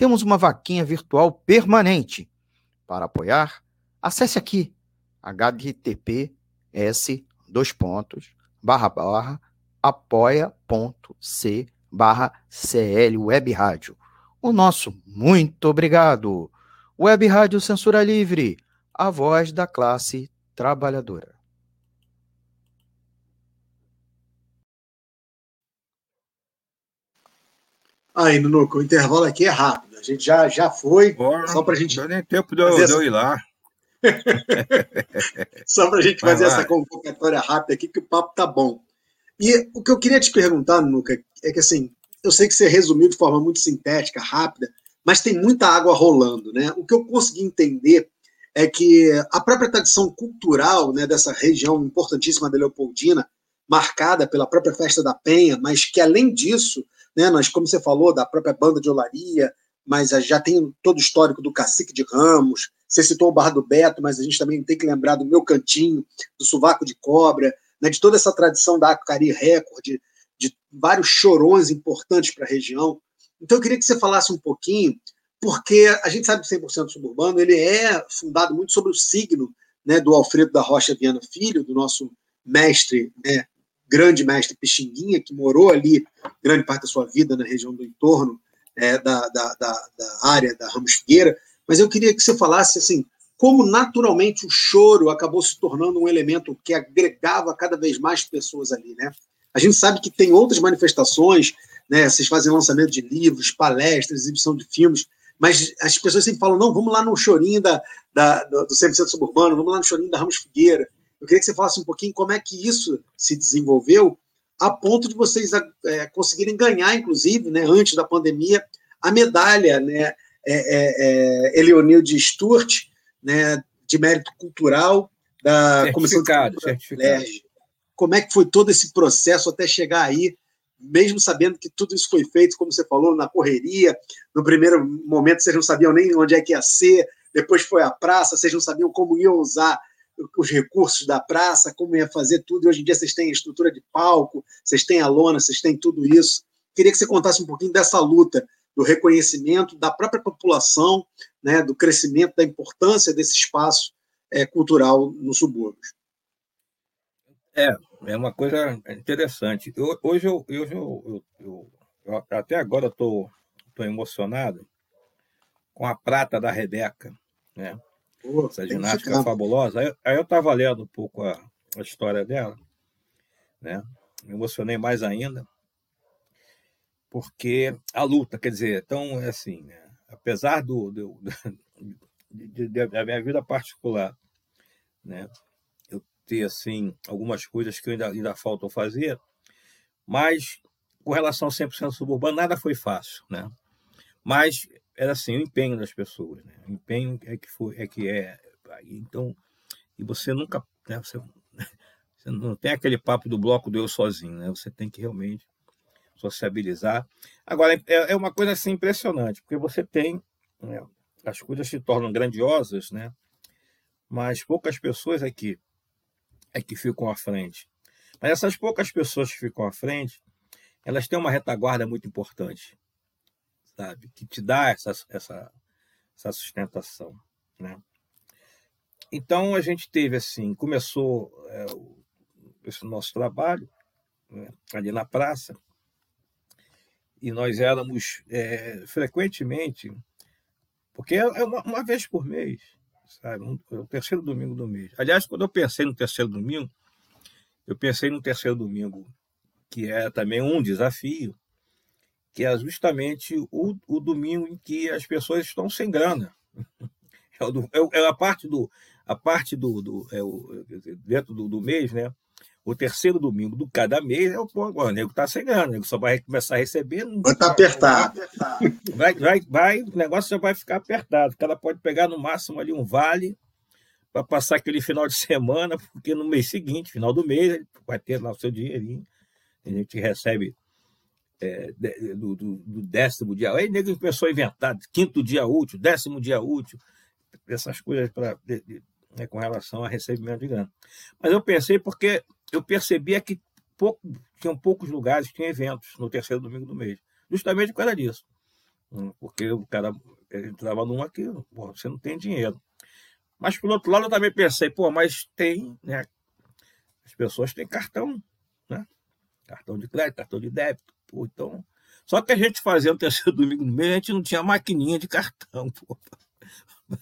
temos uma vaquinha virtual permanente. Para apoiar, acesse aqui https dois pontos barra barra apoia.c barra CL Web Rádio. O nosso muito obrigado. Web Rádio Censura Livre, a voz da classe trabalhadora. Aí, Nuno, o intervalo aqui é rápido. A gente já, já foi, Bora, só para a gente. Não nem tempo de eu, de eu ir lá. só para a gente fazer essa convocatória rápida aqui, que o papo tá bom. E o que eu queria te perguntar, Nuca, é que assim, eu sei que você resumiu de forma muito sintética, rápida, mas tem muita água rolando, né? O que eu consegui entender é que a própria tradição cultural né, dessa região importantíssima da Leopoldina, marcada pela própria festa da Penha, mas que além disso, né, nós, como você falou, da própria banda de olaria, mas já tem todo o histórico do Cacique de Ramos. Você citou o Bar do Beto, mas a gente também tem que lembrar do Meu Cantinho, do Sovaco de Cobra, né, de toda essa tradição da Acari Record, de, de vários chorões importantes para a região. Então eu queria que você falasse um pouquinho, porque a gente sabe que 100% suburbano ele é fundado muito sobre o signo né, do Alfredo da Rocha Viana Filho, do nosso mestre, né, grande mestre Pixinguinha, que morou ali grande parte da sua vida na região do entorno é, da, da, da, da, área da Ramos Figueira, mas eu queria que você falasse assim, como naturalmente o choro acabou se tornando um elemento que agregava cada vez mais pessoas ali, né? A gente sabe que tem outras manifestações, né? Vocês fazem lançamento de livros, palestras, exibição de filmes, mas as pessoas sempre falam, não, vamos lá no chorinho da, da, do 100% suburbano, vamos lá no chorinho da Ramos Figueira. Eu queria que você falasse um pouquinho como é que isso se desenvolveu a ponto de vocês é, conseguirem ganhar, inclusive, né, antes da pandemia, a medalha, né, é, é, é de Sturt, né, de mérito cultural da Comissão de Cultura certificado. Como é que foi todo esse processo até chegar aí, mesmo sabendo que tudo isso foi feito, como você falou, na correria, no primeiro momento vocês não sabiam nem onde é que ia ser, depois foi a praça, vocês não sabiam como iam usar os recursos da praça, como ia fazer tudo. E hoje em dia vocês têm estrutura de palco, vocês têm a lona, vocês têm tudo isso. Queria que você contasse um pouquinho dessa luta, do reconhecimento da própria população, né, do crescimento, da importância desse espaço é, cultural no subúrbio. É, é uma coisa interessante. Eu, hoje eu, eu, eu, eu até agora estou emocionado com a prata da Rebeca, né? Pô, Essa ginástica fabulosa. Aí, aí eu estava lendo um pouco a, a história dela, né? Me emocionei mais ainda, porque a luta, quer dizer, então, é assim, né? apesar do, do, de, da minha vida particular, né? Eu ter, assim, algumas coisas que ainda, ainda faltam fazer, mas com relação ao 100% suburbano, nada foi fácil, né? Mas era assim, o empenho das pessoas, né? O empenho é que foi, é que é. Então, e você nunca, né? Você, você não tem aquele papo do bloco do eu sozinho, né? Você tem que realmente sociabilizar. Agora, é, é uma coisa assim impressionante, porque você tem. Né? As coisas se tornam grandiosas, né? Mas poucas pessoas aqui é que ficam à frente. Mas essas poucas pessoas que ficam à frente, elas têm uma retaguarda muito importante, sabe? Que te dá essa, essa, essa sustentação, né? Então a gente teve assim, começou é, esse nosso trabalho né, ali na praça e nós éramos é, frequentemente, porque é uma, uma, vez por mês, sabe? Um, é o terceiro domingo do mês. Aliás, quando eu pensei no terceiro domingo, eu pensei no terceiro domingo, que é também um desafio, que é justamente o, o domingo em que as pessoas estão sem grana. É, o, é, é a parte do a parte do, do é o, dentro do, do mês, né? o terceiro domingo do cada mês é o pô, agora, o nego tá sem grana, o nego só vai começar a receber. Vai estar tá apertado. Vai, vai, vai, o negócio já vai ficar apertado. O cara pode pegar no máximo ali um vale para passar aquele final de semana, porque no mês seguinte, final do mês, ele vai ter lá o seu dinheirinho. A gente recebe é, do, do, do, décimo dia. Aí nego começou a inventar quinto dia útil, décimo dia útil, essas coisas para né, com relação a recebimento de grana. Mas eu pensei porque eu percebia que pouco, tinham poucos lugares que tinham eventos no terceiro domingo do mês, justamente por causa disso. Hum, porque o cara entrava num aqui, pô, você não tem dinheiro. Mas, por outro lado, eu também pensei, pô, mas tem, né? As pessoas têm cartão, né? Cartão de crédito, cartão de débito. Pô, então. Só que a gente fazia no terceiro domingo do mês, a gente não tinha maquininha de cartão, pô, o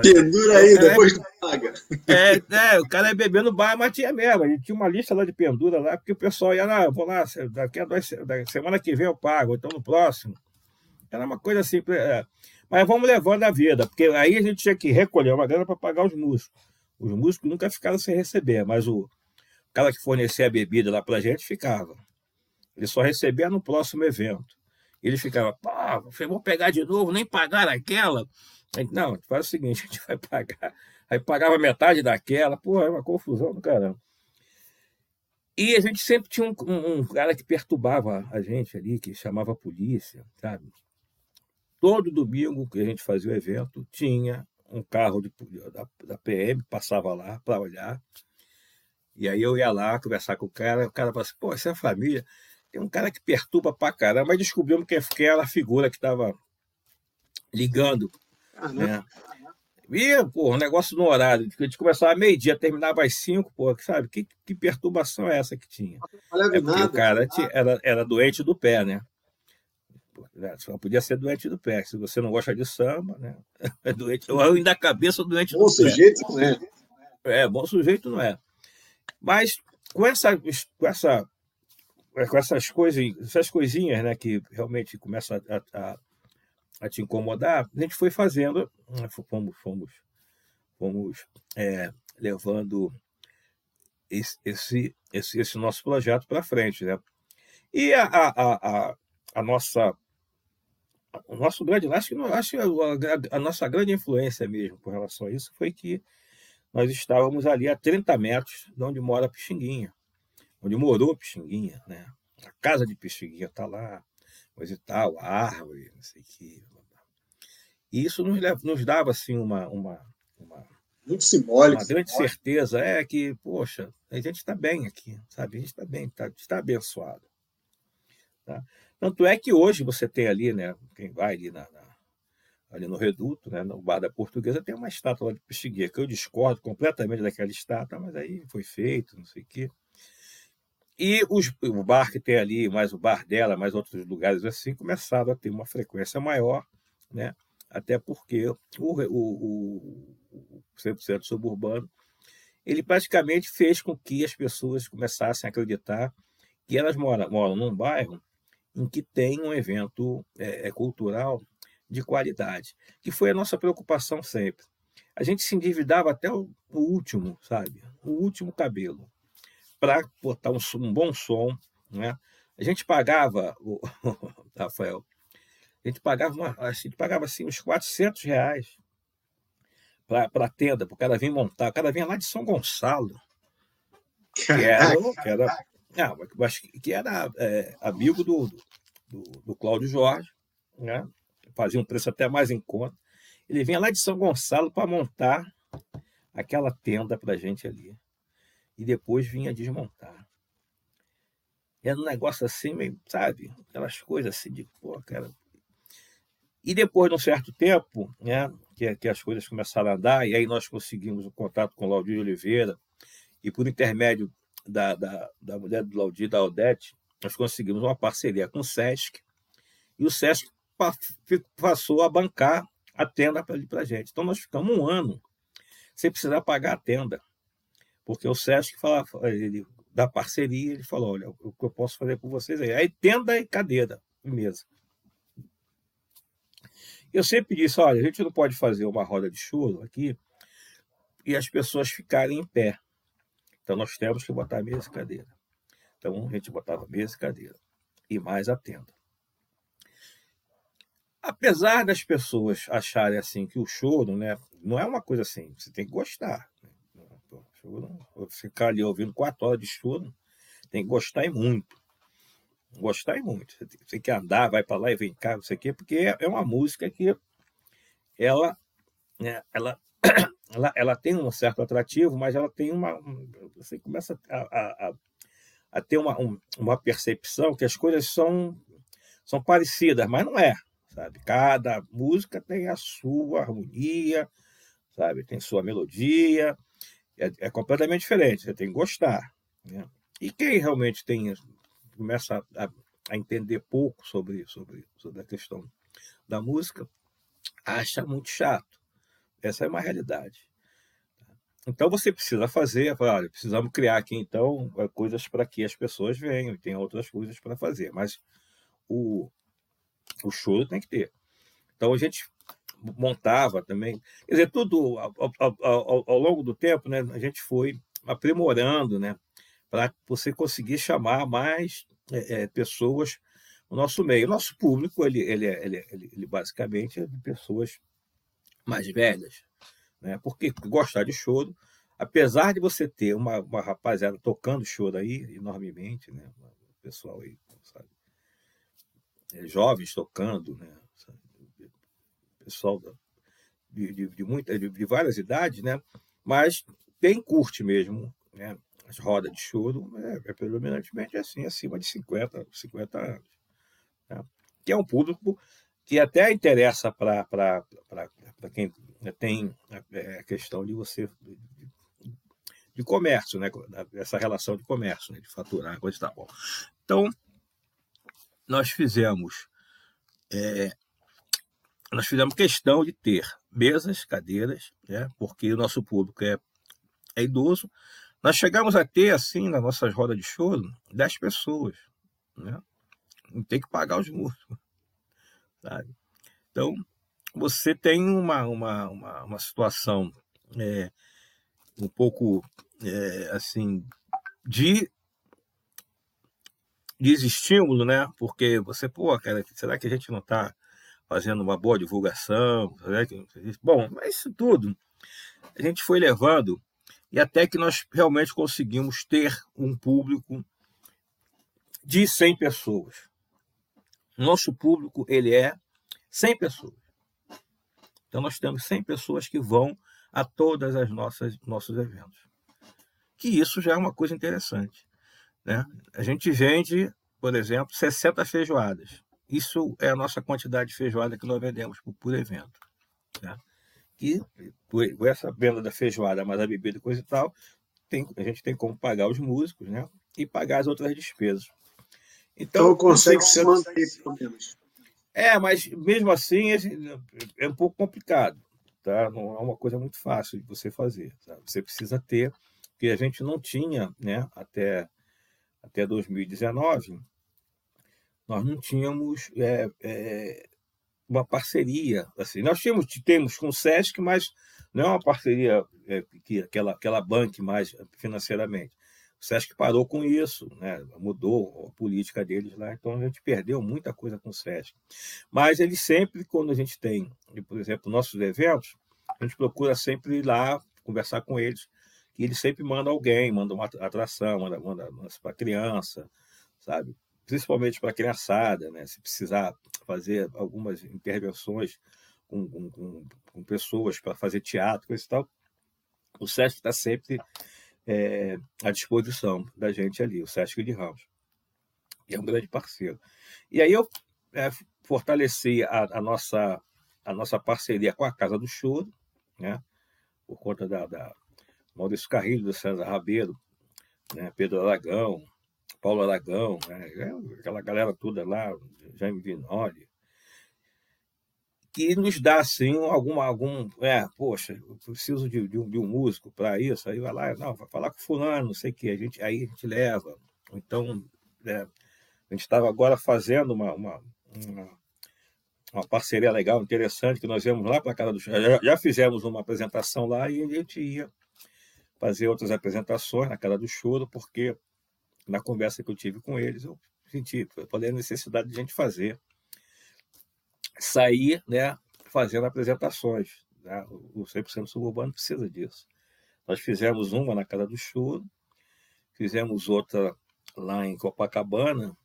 Pendura aí, depois tu paga. É, é, o cara é bebendo bar, mas tinha mesmo. A gente tinha uma lista lá de pendura lá, porque o pessoal ia lá, vou lá, daqui a duas, semana que vem eu pago, então no próximo. Era uma coisa assim. É. Mas vamos levando a vida, porque aí a gente tinha que recolher uma grana para pagar os músicos. Os músicos nunca ficaram sem receber, mas o cara que fornecia a bebida lá para a gente ficava. Ele só recebia no próximo evento. Ele ficava, pá, vou pegar de novo, nem pagar aquela. Gente, não, faz o seguinte, a gente vai pagar. Aí pagava metade daquela, porra, é uma confusão do caramba. E a gente sempre tinha um, um, um, cara que perturbava a gente ali, que chamava a polícia, sabe? Todo domingo que a gente fazia o evento, tinha um carro de, da, da PM, passava lá para olhar. E aí eu ia lá conversar com o cara, o cara falava assim, pô, essa é a família. Tem um cara que perturba pra caramba, mas descobrimos que aquela figura que estava ligando né? E, pô, um negócio no horário, a gente começava meio-dia, terminava às cinco, pô, sabe? Que, que perturbação é essa que tinha? É porque o cara tinha, era, era doente do pé, né? né? Só podia ser doente do pé. Se você não gosta de samba, né? É doente. Ou ainda a cabeça doente bom do pé. Bom sujeito não é. É, bom sujeito não é. Mas com essa, com essa, com essas coisas, essas coisinhas, né, que realmente começam a, a, a te incomodar, a gente foi fazendo, né, fomos, fomos, fomos é, levando esse, esse, esse, esse, nosso projeto para frente. Né? E a, a, a, a nossa o nosso grande, acho que, acho que a, a, nossa grande influência mesmo com relação a isso foi que nós estávamos ali a 30 metros de onde mora a Pixinguinha, onde morou a Pixinguinha, né? A casa de Pixinguinha está lá, coisa e tal, a árvore, não sei o que. E isso nos, nos dava assim uma, uma, uma muito simbólico. Uma grande simbólico. certeza é que, poxa, a gente está bem aqui, sabe? A gente está bem, tá, está abençoado. Tá? Tanto é que hoje você tem ali, né? Quem vai ali na, na ali no Reduto, né, no Bar da Portuguesa, tem uma estátua lá de Pixinguinha, que eu discordo completamente daquela estátua, mas aí foi feito, não sei o quê. E os, o bar que tem ali, mais o bar dela, mais outros lugares assim, começaram a ter uma frequência maior, né? até porque o, o, o, o 100% suburbano ele praticamente fez com que as pessoas começassem a acreditar que elas moram, moram num bairro em que tem um evento é, é cultural de qualidade, que foi a nossa preocupação sempre. A gente se endividava até o, o último, sabe? O último cabelo, para botar um, um, bom som. Né? A gente pagava, o, Rafael, a gente pagava, uma, a gente pagava assim, uns 400 reais para a tenda, para o cara vir montar. O cara vinha lá de São Gonçalo, que era, que era, não, que era é, amigo do, do, do Cláudio Jorge, né? fazia um preço até mais em conta. Ele vinha lá de São Gonçalo para montar aquela tenda para a gente ali. E depois vinha desmontar. Era um negócio assim, meio, sabe? Aquelas coisas assim de, pô, cara. E depois de um certo tempo, né, que, que as coisas começaram a andar, e aí nós conseguimos o contato com o Laudir Oliveira, e por intermédio da, da, da mulher do Laudir, da Odete, nós conseguimos uma parceria com o SESC, e o SESC passou a bancar a tenda para a gente. Então nós ficamos um ano sem precisar pagar a tenda, porque o SESC fala, ele, da parceria, ele falou, olha, o que eu posso fazer por vocês é aí tenda e cadeira mesa. Eu sempre disse, olha, a gente não pode fazer uma roda de choro aqui e as pessoas ficarem em pé. Então nós temos que botar mesa e cadeira. Então a gente botava mesa e cadeira e mais a tenda. Apesar das pessoas acharem assim que o choro, né, não é uma coisa assim, você tem que gostar. Choro, ficar ali ouvindo quatro horas de choro, tem que gostar e muito. Gostar e muito. Tem que andar, vai para lá e vem cá, não sei o quê, porque é, uma música que ela, né, ela, ela, ela tem um certo atrativo, mas ela tem uma. Você começa a, a, a ter uma, uma percepção que as coisas são, são parecidas, mas não é. Sabe? Cada música tem a sua harmonia, sabe? Tem sua melodia, é, é completamente diferente. Você tem que gostar. Né? E quem realmente tem começa a, a, entender pouco sobre, sobre, sobre a questão da música, acha muito chato. Essa é uma realidade. Então você precisa fazer, olha, precisamos criar aqui então coisas para que as pessoas venham e tem outras coisas para fazer, mas o, o show tem que ter. Então a gente montava também, quer dizer, tudo ao, ao, ao, ao longo do tempo, né, a gente foi aprimorando, né, para você conseguir chamar mais é, é, pessoas no nosso meio. O nosso público, ele, ele, ele, ele, ele basicamente é de pessoas mais velhas, né? porque gostar de choro, apesar de você ter uma, uma rapaziada tocando choro aí enormemente, né? o pessoal aí, sabe? É, jovens tocando, né? Pessoal de, de, de, muita, de, de várias idades, né? mas tem curte mesmo, né? as rodas de choro é, é predominantemente assim, acima de 50, 50 anos. Né? Que é um público que até interessa para quem tem é, a questão de você de, comércio, né? essa relação de comércio, né? de faturar, coisa e tal. Então, nós fizemos é, nós fizemos questão de ter mesas, cadeiras, né? porque o nosso público é, é idoso, nós chegamos a ter, assim, nas nossas rodas de choro, 10 pessoas. Né? Não tem que pagar os músicos. Sabe? Então, você tem uma, uma, uma, uma situação é, um pouco, é, assim, de desestímulo, né? Porque você, pô, cara, será que a gente não está fazendo uma boa divulgação? Bom, mas isso tudo a gente foi levando e até que nós realmente conseguimos ter um público de 100 pessoas. Nosso público ele é 100 pessoas. Então nós temos 100 pessoas que vão a todas as nossas nossos eventos. Que isso já é uma coisa interessante, né? A gente vende, por exemplo, 60 feijoadas. Isso é a nossa quantidade de feijoada que nós vendemos por, por evento. Tá? E com essa venda da feijoada, mais a bebida e coisa e tal, tem, a gente tem como pagar os músicos né? e pagar as outras despesas. Então, então consegue se manter, pelo menos. É, mas mesmo assim é um pouco complicado. Tá? Não é uma coisa muito fácil de você fazer. Tá? Você precisa ter, porque a gente não tinha, né, até, até 2019, nós não tínhamos é, é, uma parceria. Assim. Nós tínhamos, temos com o SESC, mas não é uma parceria é, que aquela, aquela banque mais financeiramente. O SESC parou com isso, né? mudou a política deles lá, então a gente perdeu muita coisa com o SESC. Mas eles sempre, quando a gente tem, por exemplo, nossos eventos, a gente procura sempre ir lá conversar com eles, que eles sempre mandam alguém, mandam uma atração, manda, manda, manda para criança, sabe? Principalmente para a criançada, né? Se precisar fazer algumas intervenções com, com, com pessoas para fazer teatro, coisa e tal, o SESC está sempre é, à disposição da gente ali, o Sesc de Ramos, que é um grande parceiro. E aí eu é, fortaleci a, a, nossa, a nossa parceria com a Casa do Choro, né, por conta da, da Maurício Carrilho, do César Rabeiro, né, Pedro Aragão, Paulo Aragão, né, é aquela galera toda lá, Jaime Vinoli, que nos dá assim alguma algum é poxa eu preciso de, de, um, de um músico para isso aí vai lá não vai falar com fulano não sei o que a gente aí a gente leva. Então é, a gente estava agora fazendo uma, uma, uma, uma, parceria legal interessante que nós íamos lá para a casa do já, já fizemos uma apresentação lá e a gente ia fazer outras apresentações na casa do choro porque na conversa que eu tive com eles eu senti falei a necessidade de a gente fazer sair né, fazendo apresentações. Né? O 100% suburbano precisa disso. Nós fizemos uma na Casa do Choro, fizemos outra lá em Copacabana,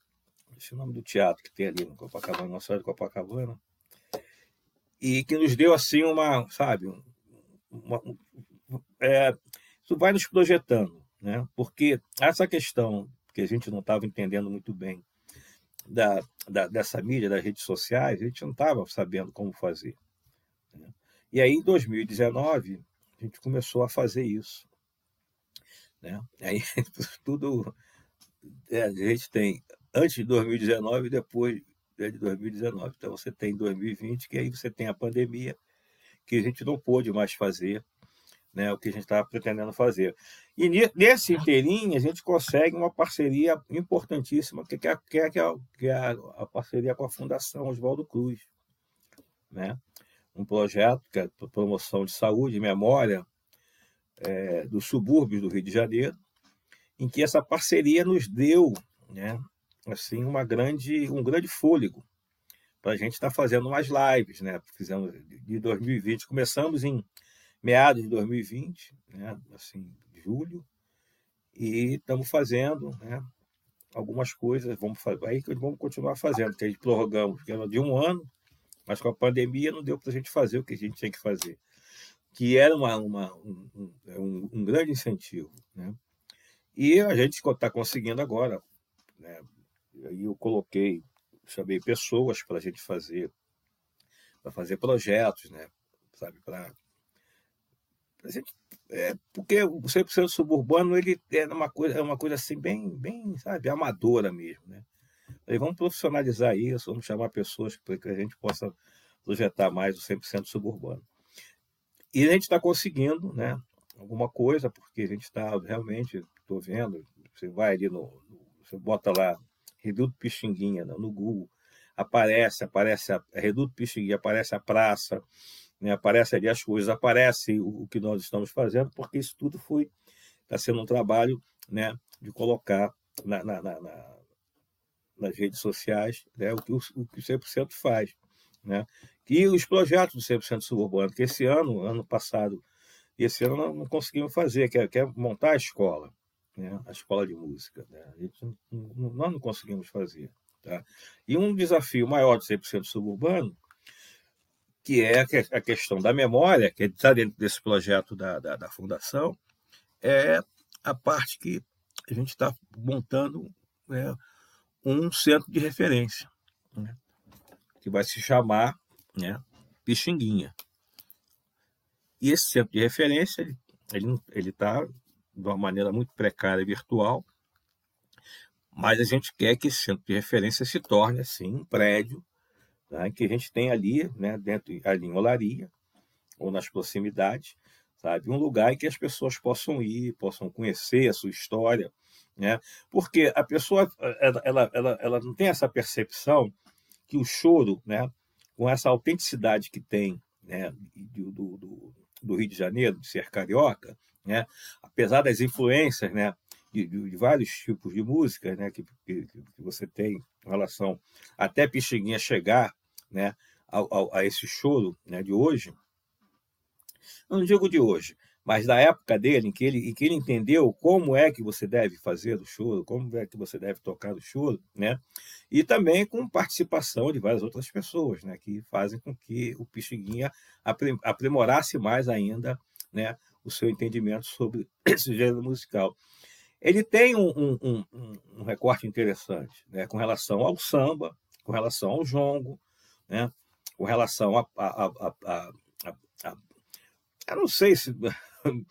esse é o nome do teatro que tem ali no Copacabana, na cidade de Copacabana, e que nos deu assim uma, sabe, uma, é, isso vai nos projetando, né? Porque essa questão que a gente não estava entendendo muito bem da, da, dessa mídia, das redes sociais, a gente não estava sabendo como fazer. Né? E aí, em 2019, a gente começou a fazer isso. Né? Aí, tudo. É, a gente tem antes de 2019 e depois de 2019. Então, você tem 2020, que aí você tem a pandemia, que a gente não pôde mais fazer né, o que a gente estava pretendendo fazer. E nesse inteirinho, a gente consegue uma parceria importantíssima, que é, que é, que é a, a parceria com a Fundação Oswaldo Cruz. Né? Um projeto que é promoção de saúde e memória é, dos subúrbios do Rio de Janeiro, em que essa parceria nos deu né, assim, uma grande, um grande fôlego para a gente estar tá fazendo umas lives. Né? Fizemos de 2020, começamos em meados de 2020, né, assim, julho, e estamos fazendo né, algumas coisas, vamos fazer, aí vamos continuar fazendo, que a gente prorrogamos, que era de um ano, mas com a pandemia não deu para a gente fazer o que a gente tinha que fazer, que era uma, uma um, um, um, grande incentivo. Né? E a gente está conseguindo agora. Né? Aí eu coloquei, chamei pessoas para a gente fazer, para fazer projetos, né? sabe, para é, porque o 100% suburbano ele é uma coisa, é uma coisa assim bem, bem, sabe, amadora mesmo, né? Aí vamos profissionalizar isso, vamos chamar pessoas para que a gente possa projetar mais o 100% suburbano. E a gente está conseguindo, né? Alguma coisa, porque a gente está realmente, estou vendo, você vai ali no, você bota lá Reduto Pixinguinha no Google, aparece, aparece a Reduto Pixinguinha, aparece a praça, né, aparece ali as coisas, aparece o, o, que nós estamos fazendo, porque isso tudo foi está sendo um trabalho né, de colocar na, na, na, nas redes sociais né, o, que o, o que o 100% faz. Né? E os projetos do 100% suburbano, que esse ano, ano passado, esse ano não, não conseguimos fazer, que é, que é montar a escola, né? a escola de música. Né? Gente não, nós não conseguimos fazer. Tá? E um desafio maior do 100% suburbano que é a questão da memória, que está dentro desse projeto da, da, da, Fundação, é a parte que a gente está montando né, um centro de referência. Né? que vai se chamar né, Pixinguinha. E esse centro de referência, ele está ele, ele tá de uma maneira muito precária e virtual, mas a gente quer que esse centro de referência se torne assim um prédio né, que a gente tem ali, né, dentro ali em Olaria ou nas proximidades, sabe, um lugar em que as pessoas possam ir, possam conhecer a sua história, né? Porque a pessoa ela, ela, ela, ela não tem essa percepção que o choro, né, com essa autenticidade que tem, né, do, do, do Rio de Janeiro, de ser carioca, né, apesar das influências, né, de, de, vários tipos de música né, que, que, que, você tem em relação até Pixinguinha chegar né, a, a, esse choro né, de hoje. Não digo de hoje, mas da época dele, em que, ele, em que ele entendeu como é que você deve fazer o choro, como é que você deve tocar o choro, né? e também com participação de várias outras pessoas, né? que fazem com que o Pixinguinha aprimorasse mais ainda né? o seu entendimento sobre esse gênero musical. Ele tem um, um, um, um recorte interessante né, com relação ao samba, com relação ao jongo, né, com relação a, a, a, a, eu não sei se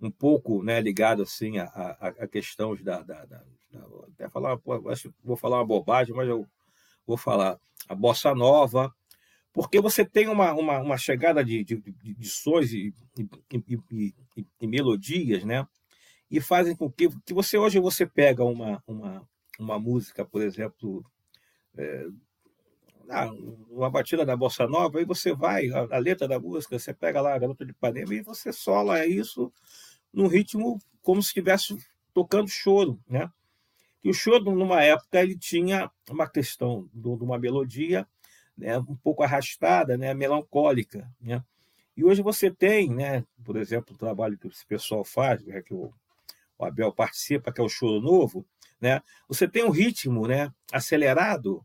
um pouco né, ligado assim a, questões da, da, da, da, até falar vou falar uma bobagem mas eu vou falar. A bossa nova porque você tem uma, uma, uma chegada de, de, de, de sons e, e, e, e, melodias né? E fazem com que, que você hoje você pega uma, uma, uma música, por exemplo, é, uma batida da bossa nova, e você vai, a, a, letra da música, você pega lá a garota de Ipanema e você sola isso num ritmo como se estivesse tocando choro, né? E o choro, numa época, ele tinha uma questão de uma melodia né, um pouco arrastada, né, melancólica, né? E hoje você tem, né, por exemplo, o trabalho que esse pessoal faz, né, que o o Abel participa, que é o Choro Novo, né? você tem um ritmo né, acelerado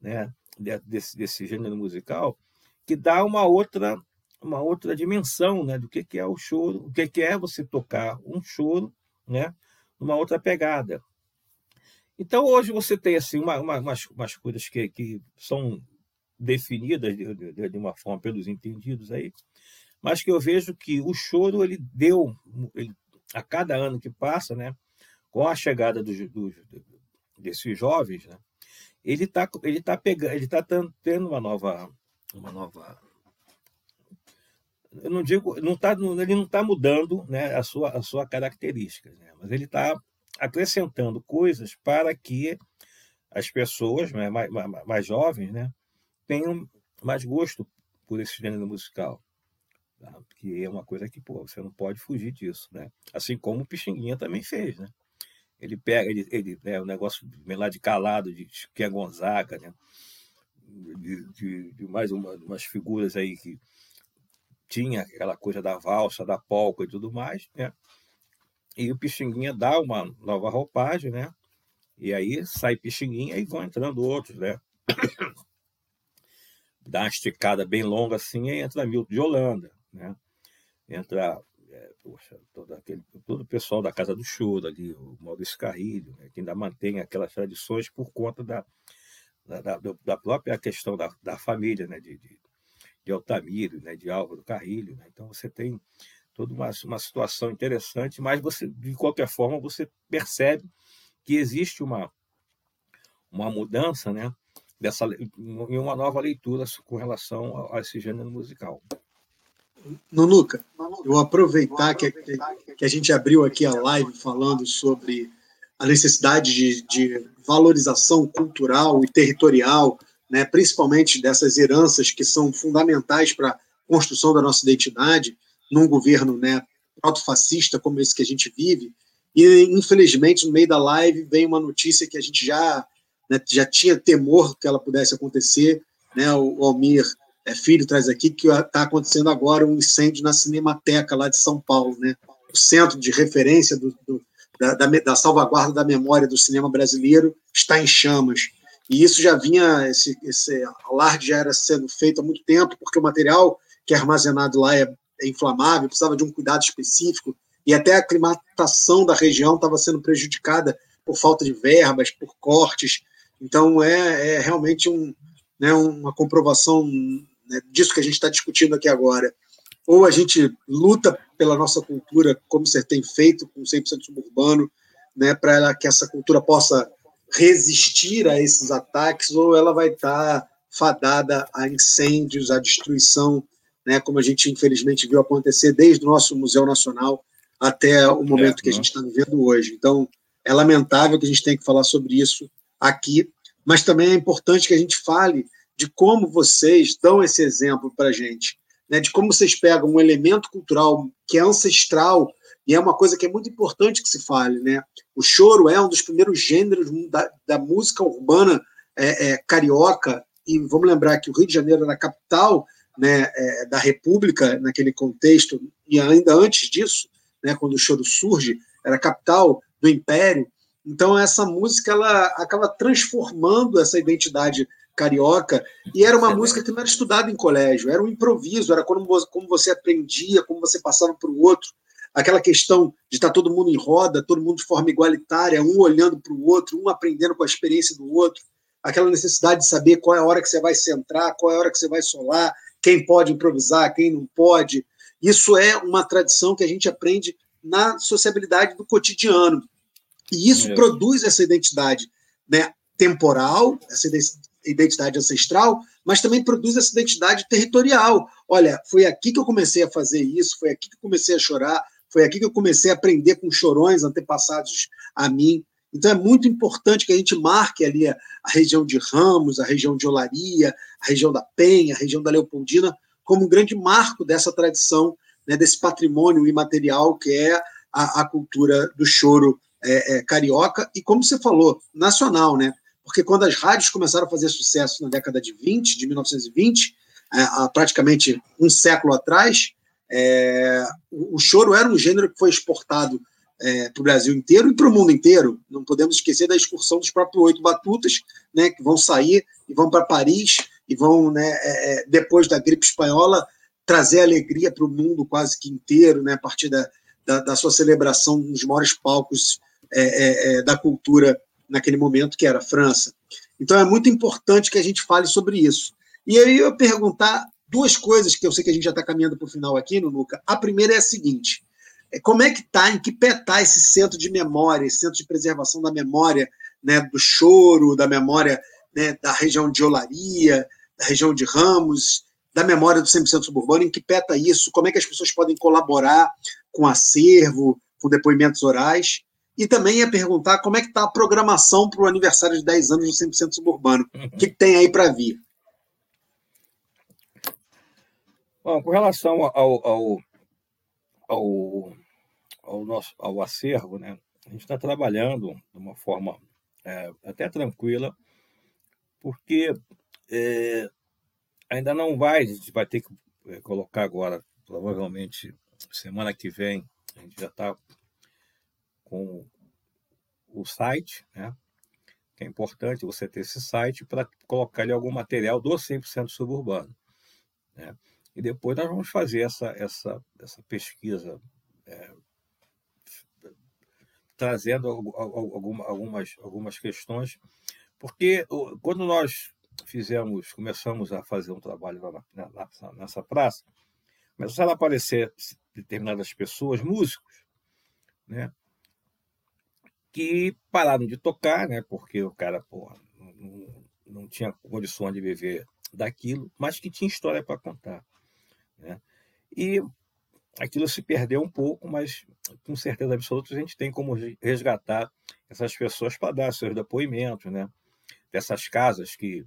né, desse, desse gênero musical que dá uma outra uma outra dimensão né, do que, que é o choro, o que, que é você tocar um choro né, numa outra pegada. Então, hoje você tem assim, uma, uma, umas, umas coisas que, que são definidas de, de, de, uma forma pelos entendidos aí, mas que eu vejo que o choro ele deu, ele a cada ano que passa, né, com a chegada dos, dos desses jovens, né, ele está ele tá pegando, ele tá tendo uma nova uma nova eu não digo, não tá, ele não está mudando né, a, sua, a sua característica, né, mas ele está acrescentando coisas para que as pessoas né, mais, mais, mais jovens né, tenham mais gosto por esse gênero musical. Tá? Que é uma coisa que, pô, você não pode fugir disso, né? Assim como o Pixinguinha também fez, né? Ele pega, ele, ele né, o negócio lá de calado, de que é Gonzaga, né? De, de, de mais uma, umas figuras aí que tinha aquela coisa da valsa, da polca e tudo mais, né? E o Pixinguinha dá uma nova roupagem, né? E aí sai Pixinguinha e vão entrando outros, né? Dá uma esticada bem longa assim e entra Milton de Holanda né? Entra é, poxa, todo, aquele, todo o pessoal da Casa do Choro ali, o Maurício Carrilho, né, que ainda mantém aquelas tradições por conta da, da, da própria questão da, da família, né, de, de, de Altamiro, né, de Álvaro Carrilho. Né? Então você tem toda uma, uma situação interessante, mas você, de qualquer forma, você percebe que existe uma, uma mudança, né, dessa, em uma nova leitura com relação a, a esse gênero musical. Nunuca, eu vou aproveitar que, que, a gente abriu aqui a live falando sobre a necessidade de, de valorização cultural e territorial, né, principalmente dessas heranças que são fundamentais para a construção da nossa identidade num governo né, proto-fascista como esse que a gente vive. E, infelizmente, no meio da live vem uma notícia que a gente já, né, já tinha temor que ela pudesse acontecer. Né, o Almir é, filho traz aqui que está acontecendo agora um incêndio na Cinemateca lá de São Paulo, né? O centro de referência do, do, da, da, da, salvaguarda da memória do cinema brasileiro está em chamas. E isso já vinha, esse, esse alarde já era sendo feito há muito tempo, porque o material que é armazenado lá é, é inflamável, precisava de um cuidado específico, e até a aclimatação da região estava sendo prejudicada por falta de verbas, por cortes. Então, é, é realmente um, né, uma comprovação né, disso que a gente está discutindo aqui agora. Ou a gente luta pela nossa cultura, como você tem feito com 100% suburbano, né, para que essa cultura possa resistir a esses ataques, ou ela vai estar tá fadada a incêndios, a destruição, né, como a gente infelizmente viu acontecer desde o nosso Museu Nacional até o momento é, que a gente está vivendo hoje. Então, é lamentável que a gente tenha que falar sobre isso aqui, mas também é importante que a gente fale de como vocês dão esse exemplo para a gente, né, de como vocês pegam um elemento cultural que é ancestral e é uma coisa que é muito importante que se fale. Né? O choro é um dos primeiros gêneros da, da música urbana é, é, carioca, e vamos lembrar que o Rio de Janeiro era a capital né, é, da República naquele contexto, e ainda antes disso, né, quando o choro surge, era a capital do Império. Então essa música ela acaba transformando essa identidade carioca e era uma música que não era estudada em colégio, era um improviso, era como você, como você aprendia, como você passava para o outro. Aquela questão de estar todo mundo em roda, todo mundo de forma igualitária, um olhando para o outro, um aprendendo com a experiência do outro. Aquela necessidade de saber qual é a hora que você vai centrar, qual é a hora que você vai solar, quem pode improvisar, quem não pode. Isso é uma tradição que a gente aprende na sociabilidade do cotidiano. E isso produz essa identidade né, temporal, essa identidade ancestral, mas também produz essa identidade territorial. Olha, foi aqui que eu comecei a fazer isso, foi aqui que eu comecei a chorar, foi aqui que eu comecei a aprender com chorões antepassados a mim. Então é muito importante que a gente marque ali a, a região de Ramos, a região de Olaria, a região da Penha, a região da Leopoldina, como um grande marco dessa tradição, né, desse patrimônio imaterial que é a, a cultura do choro é, é, carioca e, como você falou, nacional, né? Porque quando as rádios começaram a fazer sucesso na década de 20, de 1920, é, há praticamente um século atrás, é, o, choro era um gênero que foi exportado é, para o Brasil inteiro e para o mundo inteiro. Não podemos esquecer da excursão dos próprios oito batutas, né, que vão sair e vão para Paris e vão, né, é, é, depois da gripe espanhola, trazer alegria para o mundo quase que inteiro, né, a partir da, da, da sua celebração nos maiores palcos é, é, da cultura naquele momento, que era a França. Então é muito importante que a gente fale sobre isso. E aí eu perguntar duas coisas que eu sei que a gente já está caminhando para o final aqui, no Nuca. A primeira é a seguinte: é, como é que está, em que pé está esse centro de memória, esse centro de preservação da memória, né, do choro, da memória né, da região de Olaria, da região de Ramos, da memória do 100% suburbano, em que pé está isso? Como é que as pessoas podem colaborar com acervo, com depoimentos orais? E também ia perguntar como é que está a programação para o aniversário de 10 anos do 100% suburbano. O que, que tem aí para vir? Bom, com relação ao, ao, ao, ao, nosso, ao acervo, né, a gente está trabalhando de uma forma é, até tranquila, porque é, ainda não vai, a gente vai ter que é, colocar agora, provavelmente semana que vem, a gente já está com o site, né? que é importante você ter esse site para colocar ali algum material do 100% suburbano. Né? E depois nós vamos fazer essa, essa, essa pesquisa é, trazendo alguma, algumas, algumas questões, porque quando nós fizemos, começamos a fazer um trabalho lá na, na, nessa praça, começaram a aparecer determinadas pessoas, músicos, né? Que pararam de tocar, né? Porque o cara, não, não tinha condições de viver daquilo, mas que tinha história para contar, né? E aquilo se perdeu um pouco, mas com certeza absoluta a gente tem como resgatar essas pessoas para dar seus depoimentos, né? Dessas casas que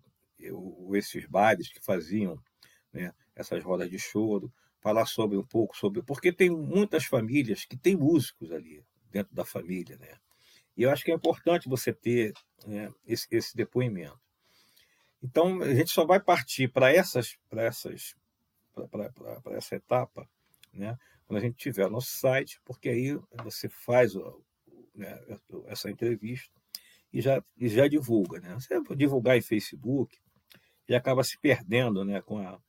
esses bares que faziam, né? Essas rodas de choro, falar sobre um pouco sobre porque tem muitas famílias que têm músicos ali dentro da família, né? E eu acho que é importante você ter né, esse, esse, depoimento. Então, a gente só vai partir para essas, essas, essa etapa, né, quando a gente tiver o nosso site, porque aí você faz né, essa entrevista e já, e já divulga. Né? Você divulgar em Facebook e acaba se perdendo né, com, a,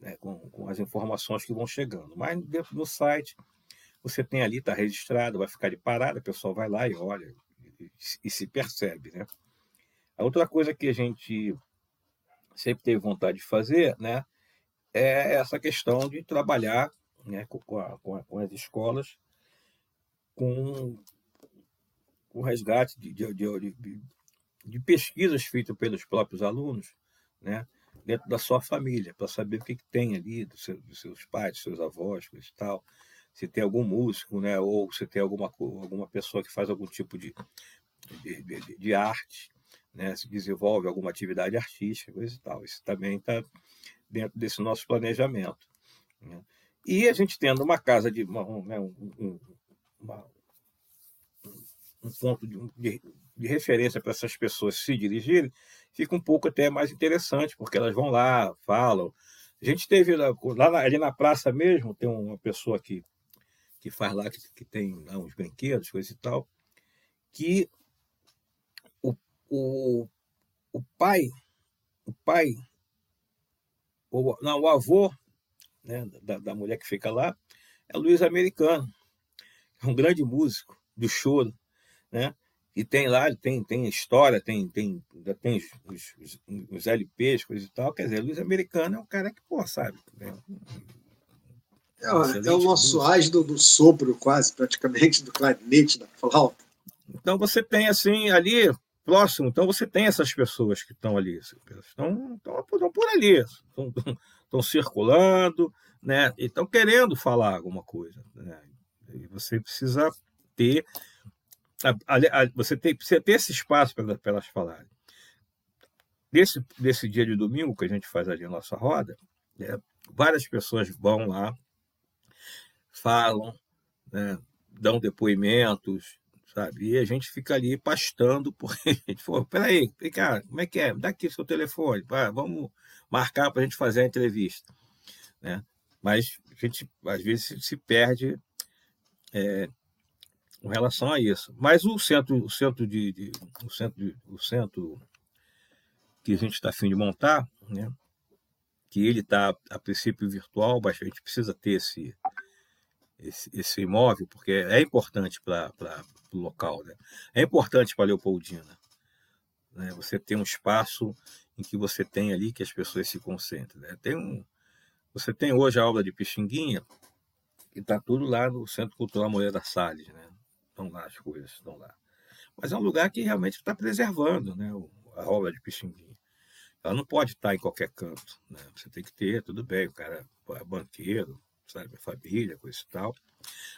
né, com, com as informações que vão chegando. Mas dentro do site você tem ali, está registrado, vai ficar de parada, o pessoal vai lá e olha e, se percebe. Né? A outra coisa que a gente sempre teve vontade de fazer, né, é essa questão de trabalhar né, com, a, com, a, com as escolas com o resgate de, de, de, de, pesquisas feitas pelos próprios alunos, né, dentro da sua família, para saber o que, que tem ali dos seus, seus pais, dos seus avós, coisa e tal, se tem algum músico, né, ou se tem alguma, alguma pessoa que faz algum tipo de, de, de, de arte, né, se desenvolve alguma atividade artística, coisa e tal. Isso também está dentro desse nosso planejamento. Né? E a gente tendo uma casa de uma, né, um, uma, um, ponto de, de, referência para essas pessoas se dirigirem, fica um pouco até mais interessante, porque elas vão lá, falam. A gente teve lá ali na praça mesmo, tem uma pessoa que, que faz lá, que, que tem lá uns brinquedos, coisa e tal, que o, o pai, o pai, o, não, o avô né, da, da mulher que fica lá é Luiz Americano, é um grande músico do choro, né? E tem lá, tem, tem história, tem, tem, tem os, os, os LPs, coisa e tal. Quer dizer, Luiz Americano é um cara que, pô, sabe? Né? É, é o nosso ás do, sopro, quase, praticamente, do clarinete, da flauta. Então você tem, assim, ali, próximo, então você tem essas pessoas que estão ali, estão, estão, estão por ali, estão, estão circulando, né? E estão querendo falar alguma coisa. Né? E você precisa ter. Você tem, precisa ter esse espaço para elas falarem. Desse, desse dia de domingo que a gente faz ali a nossa roda, né? várias pessoas vão lá, falam, né? dão depoimentos, sabe? E a gente fica ali pastando, porque a gente falou, peraí, cara, como é que é? Dá aqui seu telefone, pá, vamos marcar para a gente fazer a entrevista, né? Mas a gente, às vezes, se perde é, com relação a isso. Mas o centro, o centro de, de o centro, o centro que a gente está afim de montar, né? Que ele está a princípio virtual, mas a gente precisa ter esse esse, esse imóvel, porque é importante para o local. Né? É importante para Leopoldina. Né? Você tem um espaço em que você tem ali que as pessoas se concentrem. Né? Tem um, você tem hoje a aula de Pixinguinha, que está tudo lá no Centro Cultural Moreira Salles. Né? Estão lá as coisas, estão lá. Mas é um lugar que realmente está preservando né? a obra de Pixinguinha. Ela não pode estar em qualquer canto. Né? Você tem que ter, tudo bem, o cara é banqueiro, sabe, minha família, coisa e tal.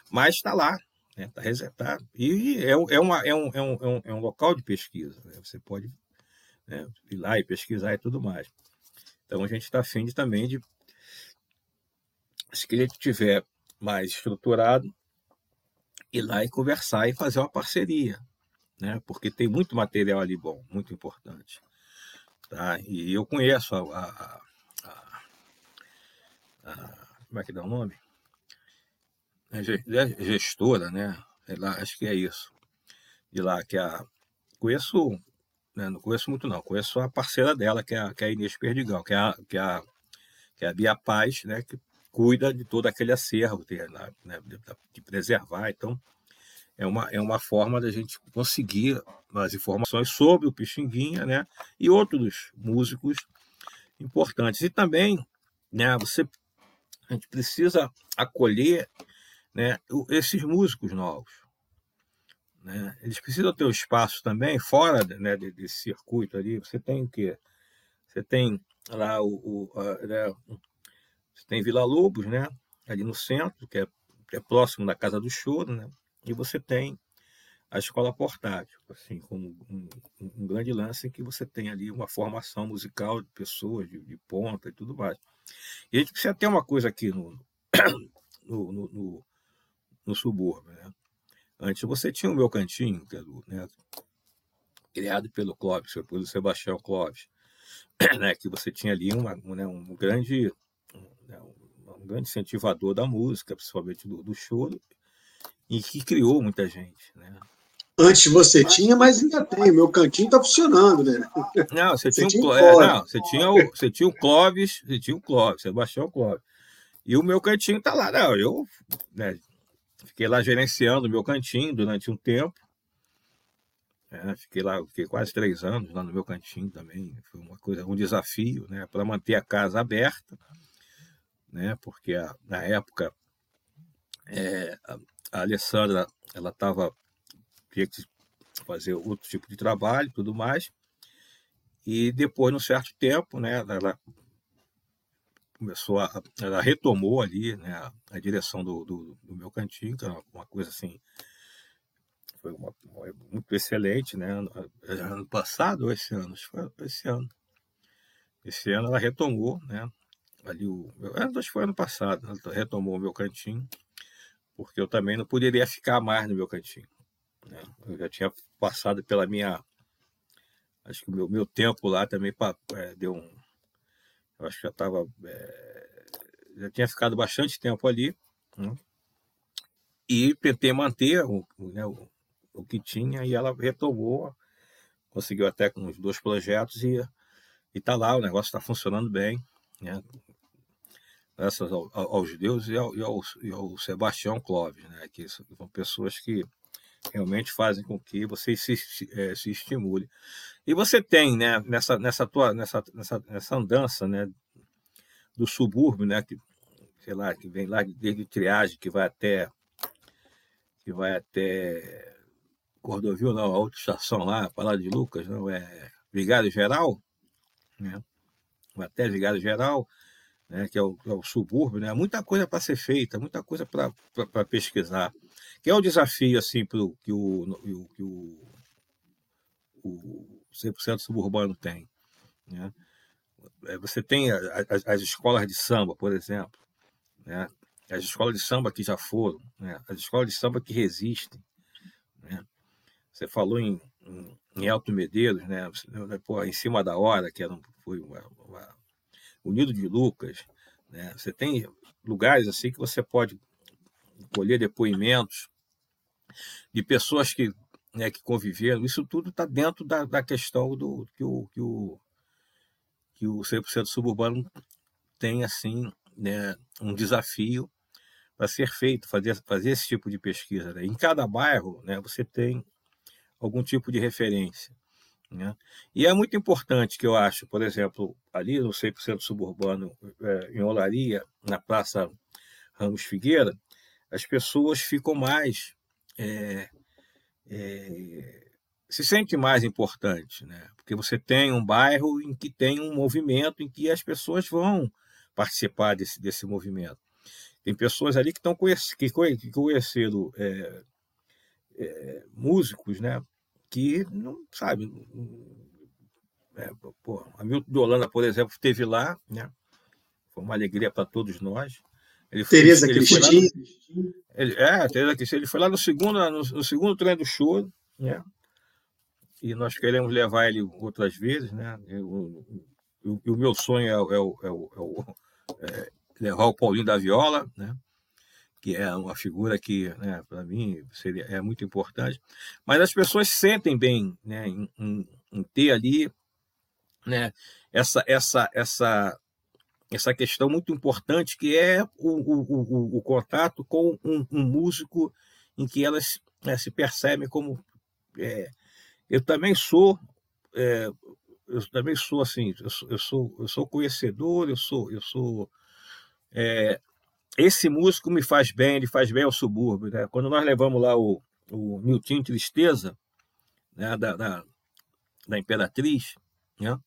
Mas está lá, está né, tá resetado. E é, é, uma, é, um, é, um, é um local de pesquisa. Né? Você pode né, ir lá e pesquisar e tudo mais. Então a gente está afim de, também de, se ele tiver mais estruturado, ir lá e conversar e fazer uma parceria, né? Porque tem muito material ali bom, muito importante, tá? E eu conheço a, a, a, a como é que dá o nome? É, é gestora, né? É lá, acho que é isso. De lá, que a. Conheço, né? não conheço muito, não. Conheço a parceira dela, que é a, que é a Inês Perdigão, que é a, que é a, que é a Bia Paz, né? Que cuida de todo aquele acervo, né? de, de preservar. Então, é uma, é uma forma da gente conseguir as informações sobre o Pixinguinha, né? E outros músicos importantes. E também, né? Você a gente precisa acolher né, esses músicos novos. Né? Eles precisam ter o um espaço também fora né, desse circuito ali. Você tem o quê? Você tem lá o, o a, né, você tem Vila Lobos, né? Ali no centro, que é, que é próximo da Casa do Choro, né? E você tem a escola portátil, assim, como um, um, um, grande lance em que você tem ali uma formação musical de pessoas, de, de ponta e tudo mais. E a gente precisa ter uma coisa aqui no, no, no, no, no subúrbio. Né? Antes você tinha o meu cantinho, é né, criado pelo Clóvis, pelo Sebastião Clóvis, né, que você tinha ali uma, né, um grande né, um grande incentivador da música, principalmente do, do choro, e que criou muita gente. Né? Antes você tinha, mas ainda tem. O meu cantinho está funcionando, né? Não, você, você tinha, um, é, não, você tinha o, você tinha o Clóvis, você tinha o Clóvis, Sebastião Clóvis. E o meu cantinho está lá. Não, eu né, fiquei lá gerenciando o meu cantinho durante um tempo. É, fiquei lá, fiquei quase três anos lá no meu cantinho também. Foi uma coisa, um desafio, né, para manter a casa aberta, né, porque a, na época é, a, a Alessandra ela estava tinha que fazer outro tipo de trabalho, tudo mais. E depois, num certo tempo, né, ela começou a, ela retomou ali, né, a, a direção do, do, do, meu cantinho, que era uma coisa assim, foi uma, muito excelente, né, ano passado ou esse ano, foi esse ano. Esse ano ela retomou, né, ali o, acho que foi ano passado, ela retomou o meu cantinho, porque eu também não poderia ficar mais no meu cantinho. Né? Eu já tinha passado pela minha. Acho que o meu, meu tempo lá também é, deu um. Eu acho que já estava. É, já tinha ficado bastante tempo ali. Né? E tentei manter o, né, o, o que tinha e ela retomou. Conseguiu até com os dois projetos e está lá, o negócio está funcionando bem. Né? graças ao, aos deuses e ao, e ao, e ao Sebastião Clóvis, né? que são pessoas que realmente fazem com que você se, é, se estimule. E você tem, né, nessa, nessa, tua, nessa, nessa, nessa andança né, do subúrbio, né, que, sei lá, que vem lá desde Triagem, que vai até que vai até Cordovil, não, a outra estação lá, Palácio de Lucas, não é Vigário Geral, né? Até Vigário Geral, né, que é o, é o subúrbio, né? Muita coisa para ser feita, muita coisa para pesquisar que é o desafio assim pro, que o, que o, o 100% suburbano tem. Né? É, você tem as, as, escolas de samba, por exemplo, né? as escolas de samba que já foram, né? as escolas de samba que resistem. Né? Você falou em, em, em Alto Medeiros, né? Pô, em cima da hora, que era, foi uma, uma, o Nido de Lucas. Né? Você tem lugares assim que você pode colher depoimentos de pessoas que, né, que conviveram, isso tudo está dentro da, da questão do que o, que o, que o 100% suburbano tem assim né, um desafio para ser feito, fazer, fazer esse tipo de pesquisa. Né? Em cada bairro né, você tem algum tipo de referência. Né? E é muito importante que eu acho, por exemplo, ali no 100% suburbano, é, em Olaria, na Praça Ramos Figueira, as pessoas ficam mais é, é, se sente mais importante, né? Porque você tem um bairro em que tem um movimento em que as pessoas vão participar desse, desse movimento. Tem pessoas ali que estão que conheceram é, é, músicos, né? Que não sabe. É, pô, a Milton de Holanda, por exemplo, esteve lá, né? Foi uma alegria para todos nós. Ele foi, Tereza ele Cristina. No, ele, é, Tereza Cristina. Ele foi lá no segundo, no, no segundo treino do show, né? E nós queremos levar ele outras vezes, né? Eu, o, o, meu sonho é, é, é, é, levar o Paulinho da Viola, né? que é uma figura que, né, para mim, seria, é muito importante. Mas as pessoas sentem bem né, em, em, em ter ali né, essa, essa, essa, essa questão muito importante que é o, o, o, o contato com um, um, músico em que elas né, se percebem como é, eu também sou é, eu também sou assim eu sou, eu sou, eu sou conhecedor eu sou eu sou é, esse músico me faz bem ele faz bem ao subúrbio né? quando nós levamos lá o, o Nilton Tristeza né, da, da, da Imperatriz né?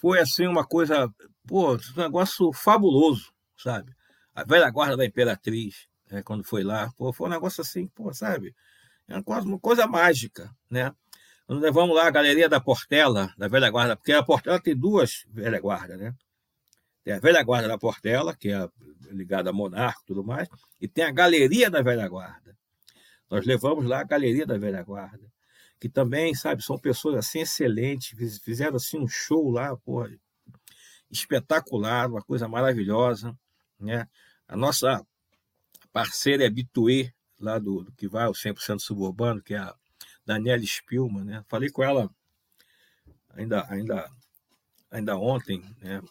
Foi assim uma coisa, pô, um negócio fabuloso, sabe? A velha guarda da Imperatriz, né, quando foi lá, pô, foi um negócio assim, pô, sabe? É uma coisa, uma coisa mágica, né? Quando levamos lá a galeria da Portela, da velha guarda, porque a Portela tem duas velha guarda, né? Tem a velha guarda da Portela, que é ligada a monarca e tudo mais, e tem a galeria da velha guarda. Nós levamos lá a galeria da velha guarda que também, sabe, são pessoas assim excelentes, fizeram assim um show lá, pô, espetacular, uma coisa maravilhosa, né? A nossa parceira é habituê lá do, do que vai ao 100% suburbano, que é a Daniela Spilman, né? Falei com ela ainda ainda ainda ontem, né?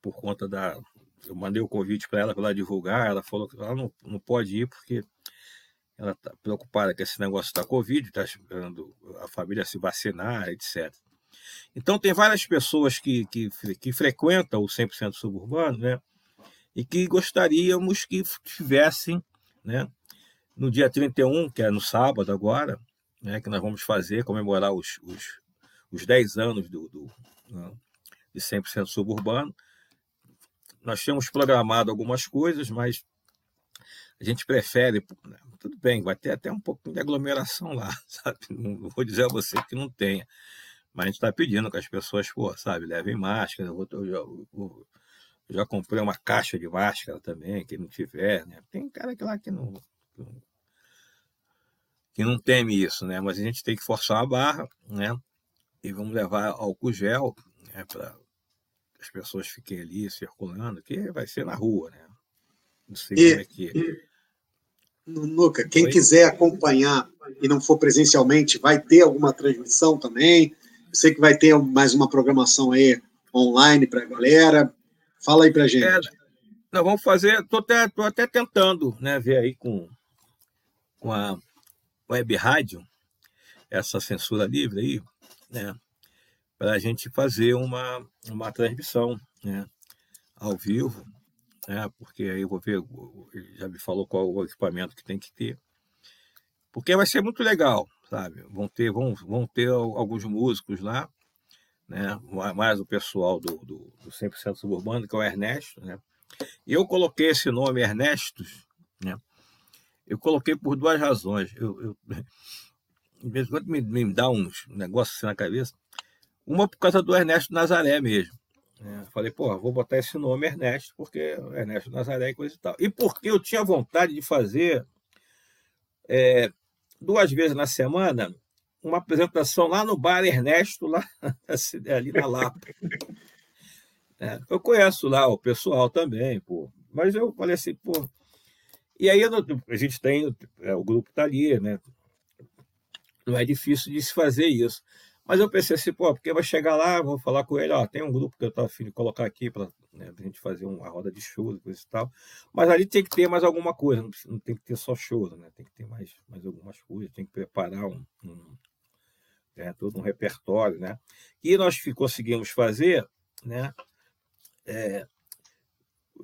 Por conta da eu mandei o convite para ela para ela divulgar, ela falou que ela não, não pode ir porque ela está preocupada com esse negócio da Covid, está esperando a família se vacinar, etc. Então, tem várias pessoas que, que, que frequentam o 100% suburbano, né? E que gostaríamos que tivessem, né? No dia 31, que é no sábado agora, né? Que nós vamos fazer, comemorar os, os, os 10 anos do, do né, de 100% suburbano. Nós tínhamos programado algumas coisas, mas a gente prefere, né, tudo bem, vai ter até um pouquinho de aglomeração lá, sabe? Não vou dizer a você que não tenha, mas a gente está pedindo que as pessoas, pô, sabe, levem máscara. Eu, vou, eu, já, eu, já, comprei uma caixa de máscara também, quem não tiver, né? Tem cara que lá que não, que não teme isso, né? Mas a gente tem que forçar a barra, né? E vamos levar álcool gel, né? Para as pessoas fiquem ali circulando, que vai ser na rua, né? Não sei e, como é que. E, Luca, quem quiser acompanhar e não for presencialmente, vai ter alguma transmissão também? Eu sei que vai ter mais uma programação aí online para a galera. Fala aí para gente. É, nós vamos fazer, estou até, tô até tentando né, ver aí com, com a web rádio, essa censura livre aí, né, para a gente fazer uma, uma transmissão né, ao vivo, né, porque aí eu vou ver, já me falou qual o equipamento que tem que ter, porque vai ser muito legal, sabe? Vão ter, vão, vão ter alguns músicos lá, né? mais o pessoal do, do, do 100% Suburbano, que é o Ernesto. Né? Eu coloquei esse nome Ernesto, né? eu coloquei por duas razões. Eu, eu, de vez em quando me, me dá uns negócios assim na cabeça. Uma por causa do Ernesto Nazaré mesmo. Né? Falei, pô, vou botar esse nome Ernesto, porque Ernesto Nazaré e coisa e tal. E porque eu tinha vontade de fazer é, duas vezes na semana uma apresentação lá no Bar Ernesto, lá ali na Lapa. É, eu conheço lá o pessoal também, pô. Mas eu falei assim, pô. E aí a gente tem, é, o grupo está ali, né? Não é difícil de se fazer isso. Mas eu pensei assim, pô, porque vai chegar lá, vou falar com ele, ó, tem um grupo que eu estou afim de colocar aqui para né, a gente fazer uma roda de show e coisa e tal. Mas ali tem que ter mais alguma coisa, não, não tem que ter só show, né? Tem que ter mais, mais algumas coisas, tem que preparar um, um é, todo um repertório, né? E nós conseguimos fazer, né? É,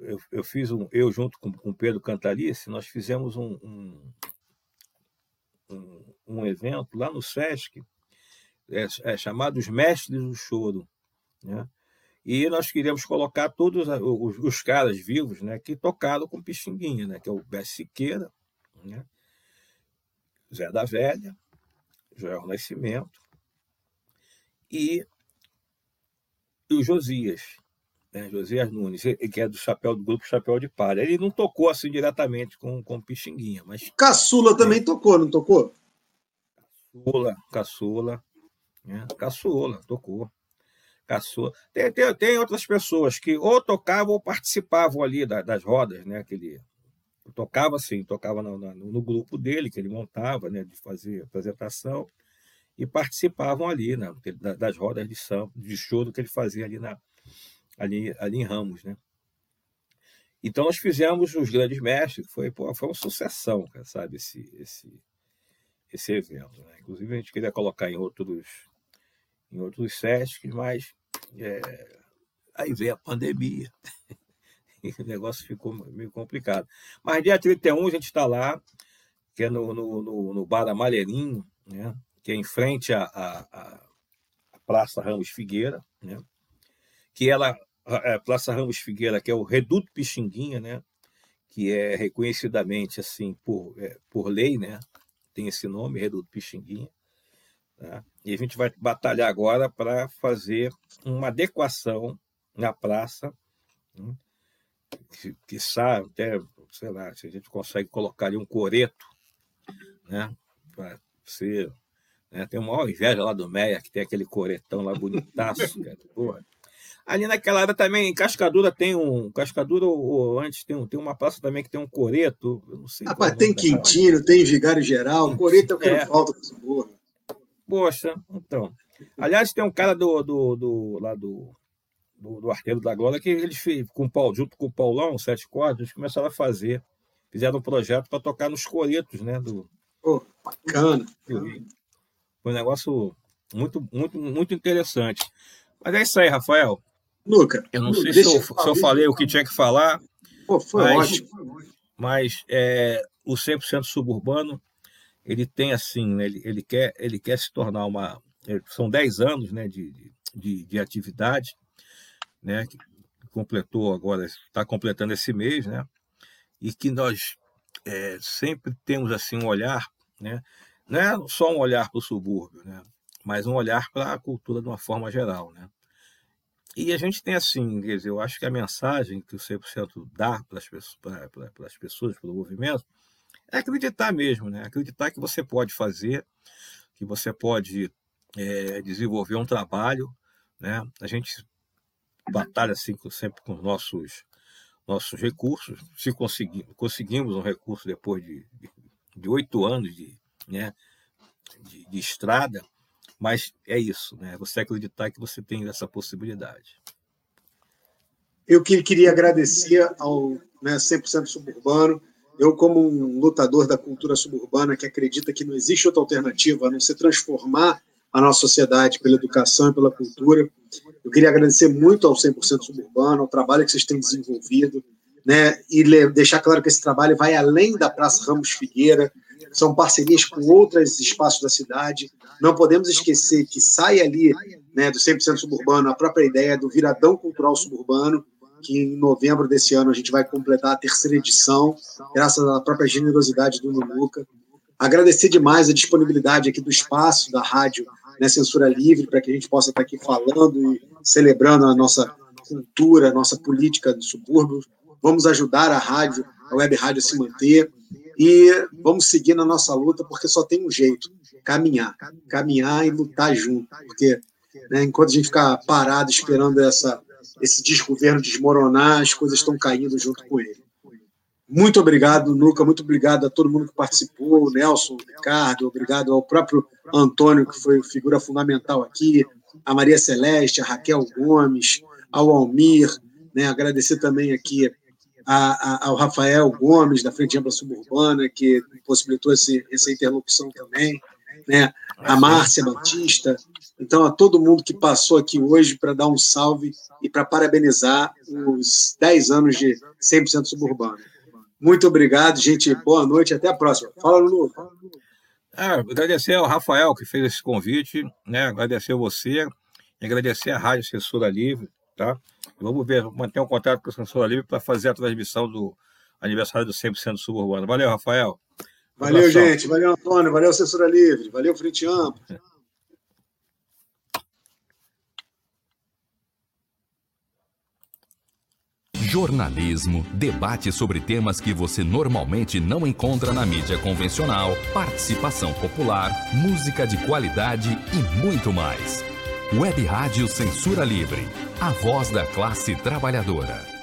eu, eu fiz um, eu junto com o Pedro Cantalice, nós fizemos um, um, um, um evento lá no Sesc, é, é, chamado Os Mestres do Choro. Né? E nós queríamos colocar todos os, os, caras vivos né, que tocaram com Pixinguinha, né, que é o Bé Siqueira, né, Zé da Velha, Joel Nascimento e, e o Josias, né, Josias Nunes, que é do chapéu do grupo Chapéu de Palha. Ele não tocou assim diretamente com, com Pixinguinha, mas. Caçula também tocou, não tocou? Caçula, caçula. Né? Caçola, tocou. Caçola. Tem, tem, tem, outras pessoas que ou tocavam ou participavam ali das, das rodas, né? Aquele, tocava assim, tocava no, no, no, grupo dele, que ele montava, né? De fazer apresentação, e participavam ali, né? Das rodas de samba, de choro que ele fazia ali, na, ali, ali em Ramos, né? Então nós fizemos os grandes mestres, foi, pô, foi uma sucessão, sabe, esse, esse, esse evento. Né? Inclusive a gente queria colocar em outros em outros SESCs, mas é, aí veio a pandemia. e o negócio ficou meio complicado. Mas dia 31 a gente está lá, que é no, no, no, no Bar da né? que é em frente à, à, à Praça Ramos Figueira, né? que ela, a Praça Ramos Figueira, que é o Reduto Pixinguinha, né? que é reconhecidamente assim por, é, por lei, né? tem esse nome, Reduto Pixinguinha. Né? E a gente vai batalhar agora para fazer uma adequação na praça, né? que, que sabe, até, sei lá, se a gente consegue colocar ali um coreto, né? Para ser. Né? Tem uma maior inveja lá do Meia, que tem aquele coretão lá bonitaço, cara. Porra. Ali naquela área também, em Cascadura tem um. Cascadura, ou, antes, tem, um, tem uma praça também que tem um coreto. Eu não sei. Rapaz, tem Quintino, tem Vigário Geral, coreto é o que é. não falta com esse. Poxa, então. Aliás, tem um cara do, do, do lá do, do, do Arqueiro da Glória que eles fez, com o Paulo, junto com o Paulão, sete cordas, eles começaram a fazer. fizeram um projeto para tocar nos coretos, né? Do, oh, bacana. Do, foi um negócio muito, muito, muito interessante. Mas é isso aí, Rafael. Luca, eu não sei se eu, se eu, falei o que tinha que falar. Pô, foi mas, ótimo. Mas é, o 100% suburbano, ele tem assim, né, ele, ele, quer, ele quer se tornar uma. São 10 anos né, de, de, de atividade, né, que completou agora, está completando esse mês, né, e que nós é, sempre temos assim um olhar, né, não é só um olhar para o subúrbio, né, mas um olhar para a cultura de uma forma geral. Né. E a gente tem assim, quer dizer, eu acho que a mensagem que o 100% dá para as pessoas, para, para as pessoas, para o movimento, é acreditar mesmo, né? Acreditar que você pode fazer, que você pode é, desenvolver um trabalho, né? A gente batalha assim sempre com os nossos nossos recursos. Se conseguimos um recurso depois de oito anos de, né, de, de estrada, mas é isso, né? Você acreditar que você tem essa possibilidade. Eu queria agradecer ao né, 100% Suburbano. Eu, como um lutador da cultura suburbana que acredita que não existe outra alternativa a não ser transformar a nossa sociedade pela educação e pela cultura, eu queria agradecer muito ao 100% Suburbano, ao trabalho que vocês têm desenvolvido, né, e deixar claro que esse trabalho vai além da Praça Ramos Figueira, são parcerias com outros espaços da cidade. Não podemos esquecer que sai ali né, do 100% suburbano a própria ideia do Viradão Cultural Suburbano, que em novembro desse ano a gente vai completar a terceira edição, graças à própria generosidade do Numuca. Agradecer demais a disponibilidade aqui do espaço da rádio né, Censura Livre, para que a gente possa estar aqui falando e celebrando a nossa cultura, a nossa política do subúrbio. Vamos ajudar a rádio, a web rádio a se manter e vamos seguir na nossa luta, porque só tem um jeito: caminhar. Caminhar e lutar junto. Porque né, enquanto a gente ficar parado esperando essa, esse desgoverno desmoronar, as coisas estão caindo junto com ele. Muito obrigado, Nuca. Muito obrigado a todo mundo que participou, o Nelson, o Ricardo, obrigado ao próprio Antônio, que foi figura fundamental aqui, a Maria Celeste, a Raquel Gomes, ao Almir, né? agradecer também aqui a, a, ao Rafael Gomes, da Frente Ampla Suburbana, que possibilitou esse, essa interlocução também, né? a Márcia Batista. Então, a todo mundo que passou aqui hoje para dar um salve e para parabenizar os 10 anos de 100% Suburbano. Muito obrigado, gente. Boa noite. Até a próxima. Fala, Lulu. Ah, agradecer ao Rafael que fez esse convite, né? agradecer a você, agradecer a Rádio Censura Livre, tá? Vamos ver, manter um contato com a Censura Livre para fazer a transmissão do aniversário do 100% suburbano. Valeu, Rafael. Valeu, gente. Valeu, Antônio. Valeu, Censura Livre. Valeu, Frente Ampla. Jornalismo, debate sobre temas que você normalmente não encontra na mídia convencional, participação popular, música de qualidade e muito mais. Web Rádio Censura Livre, a voz da classe trabalhadora.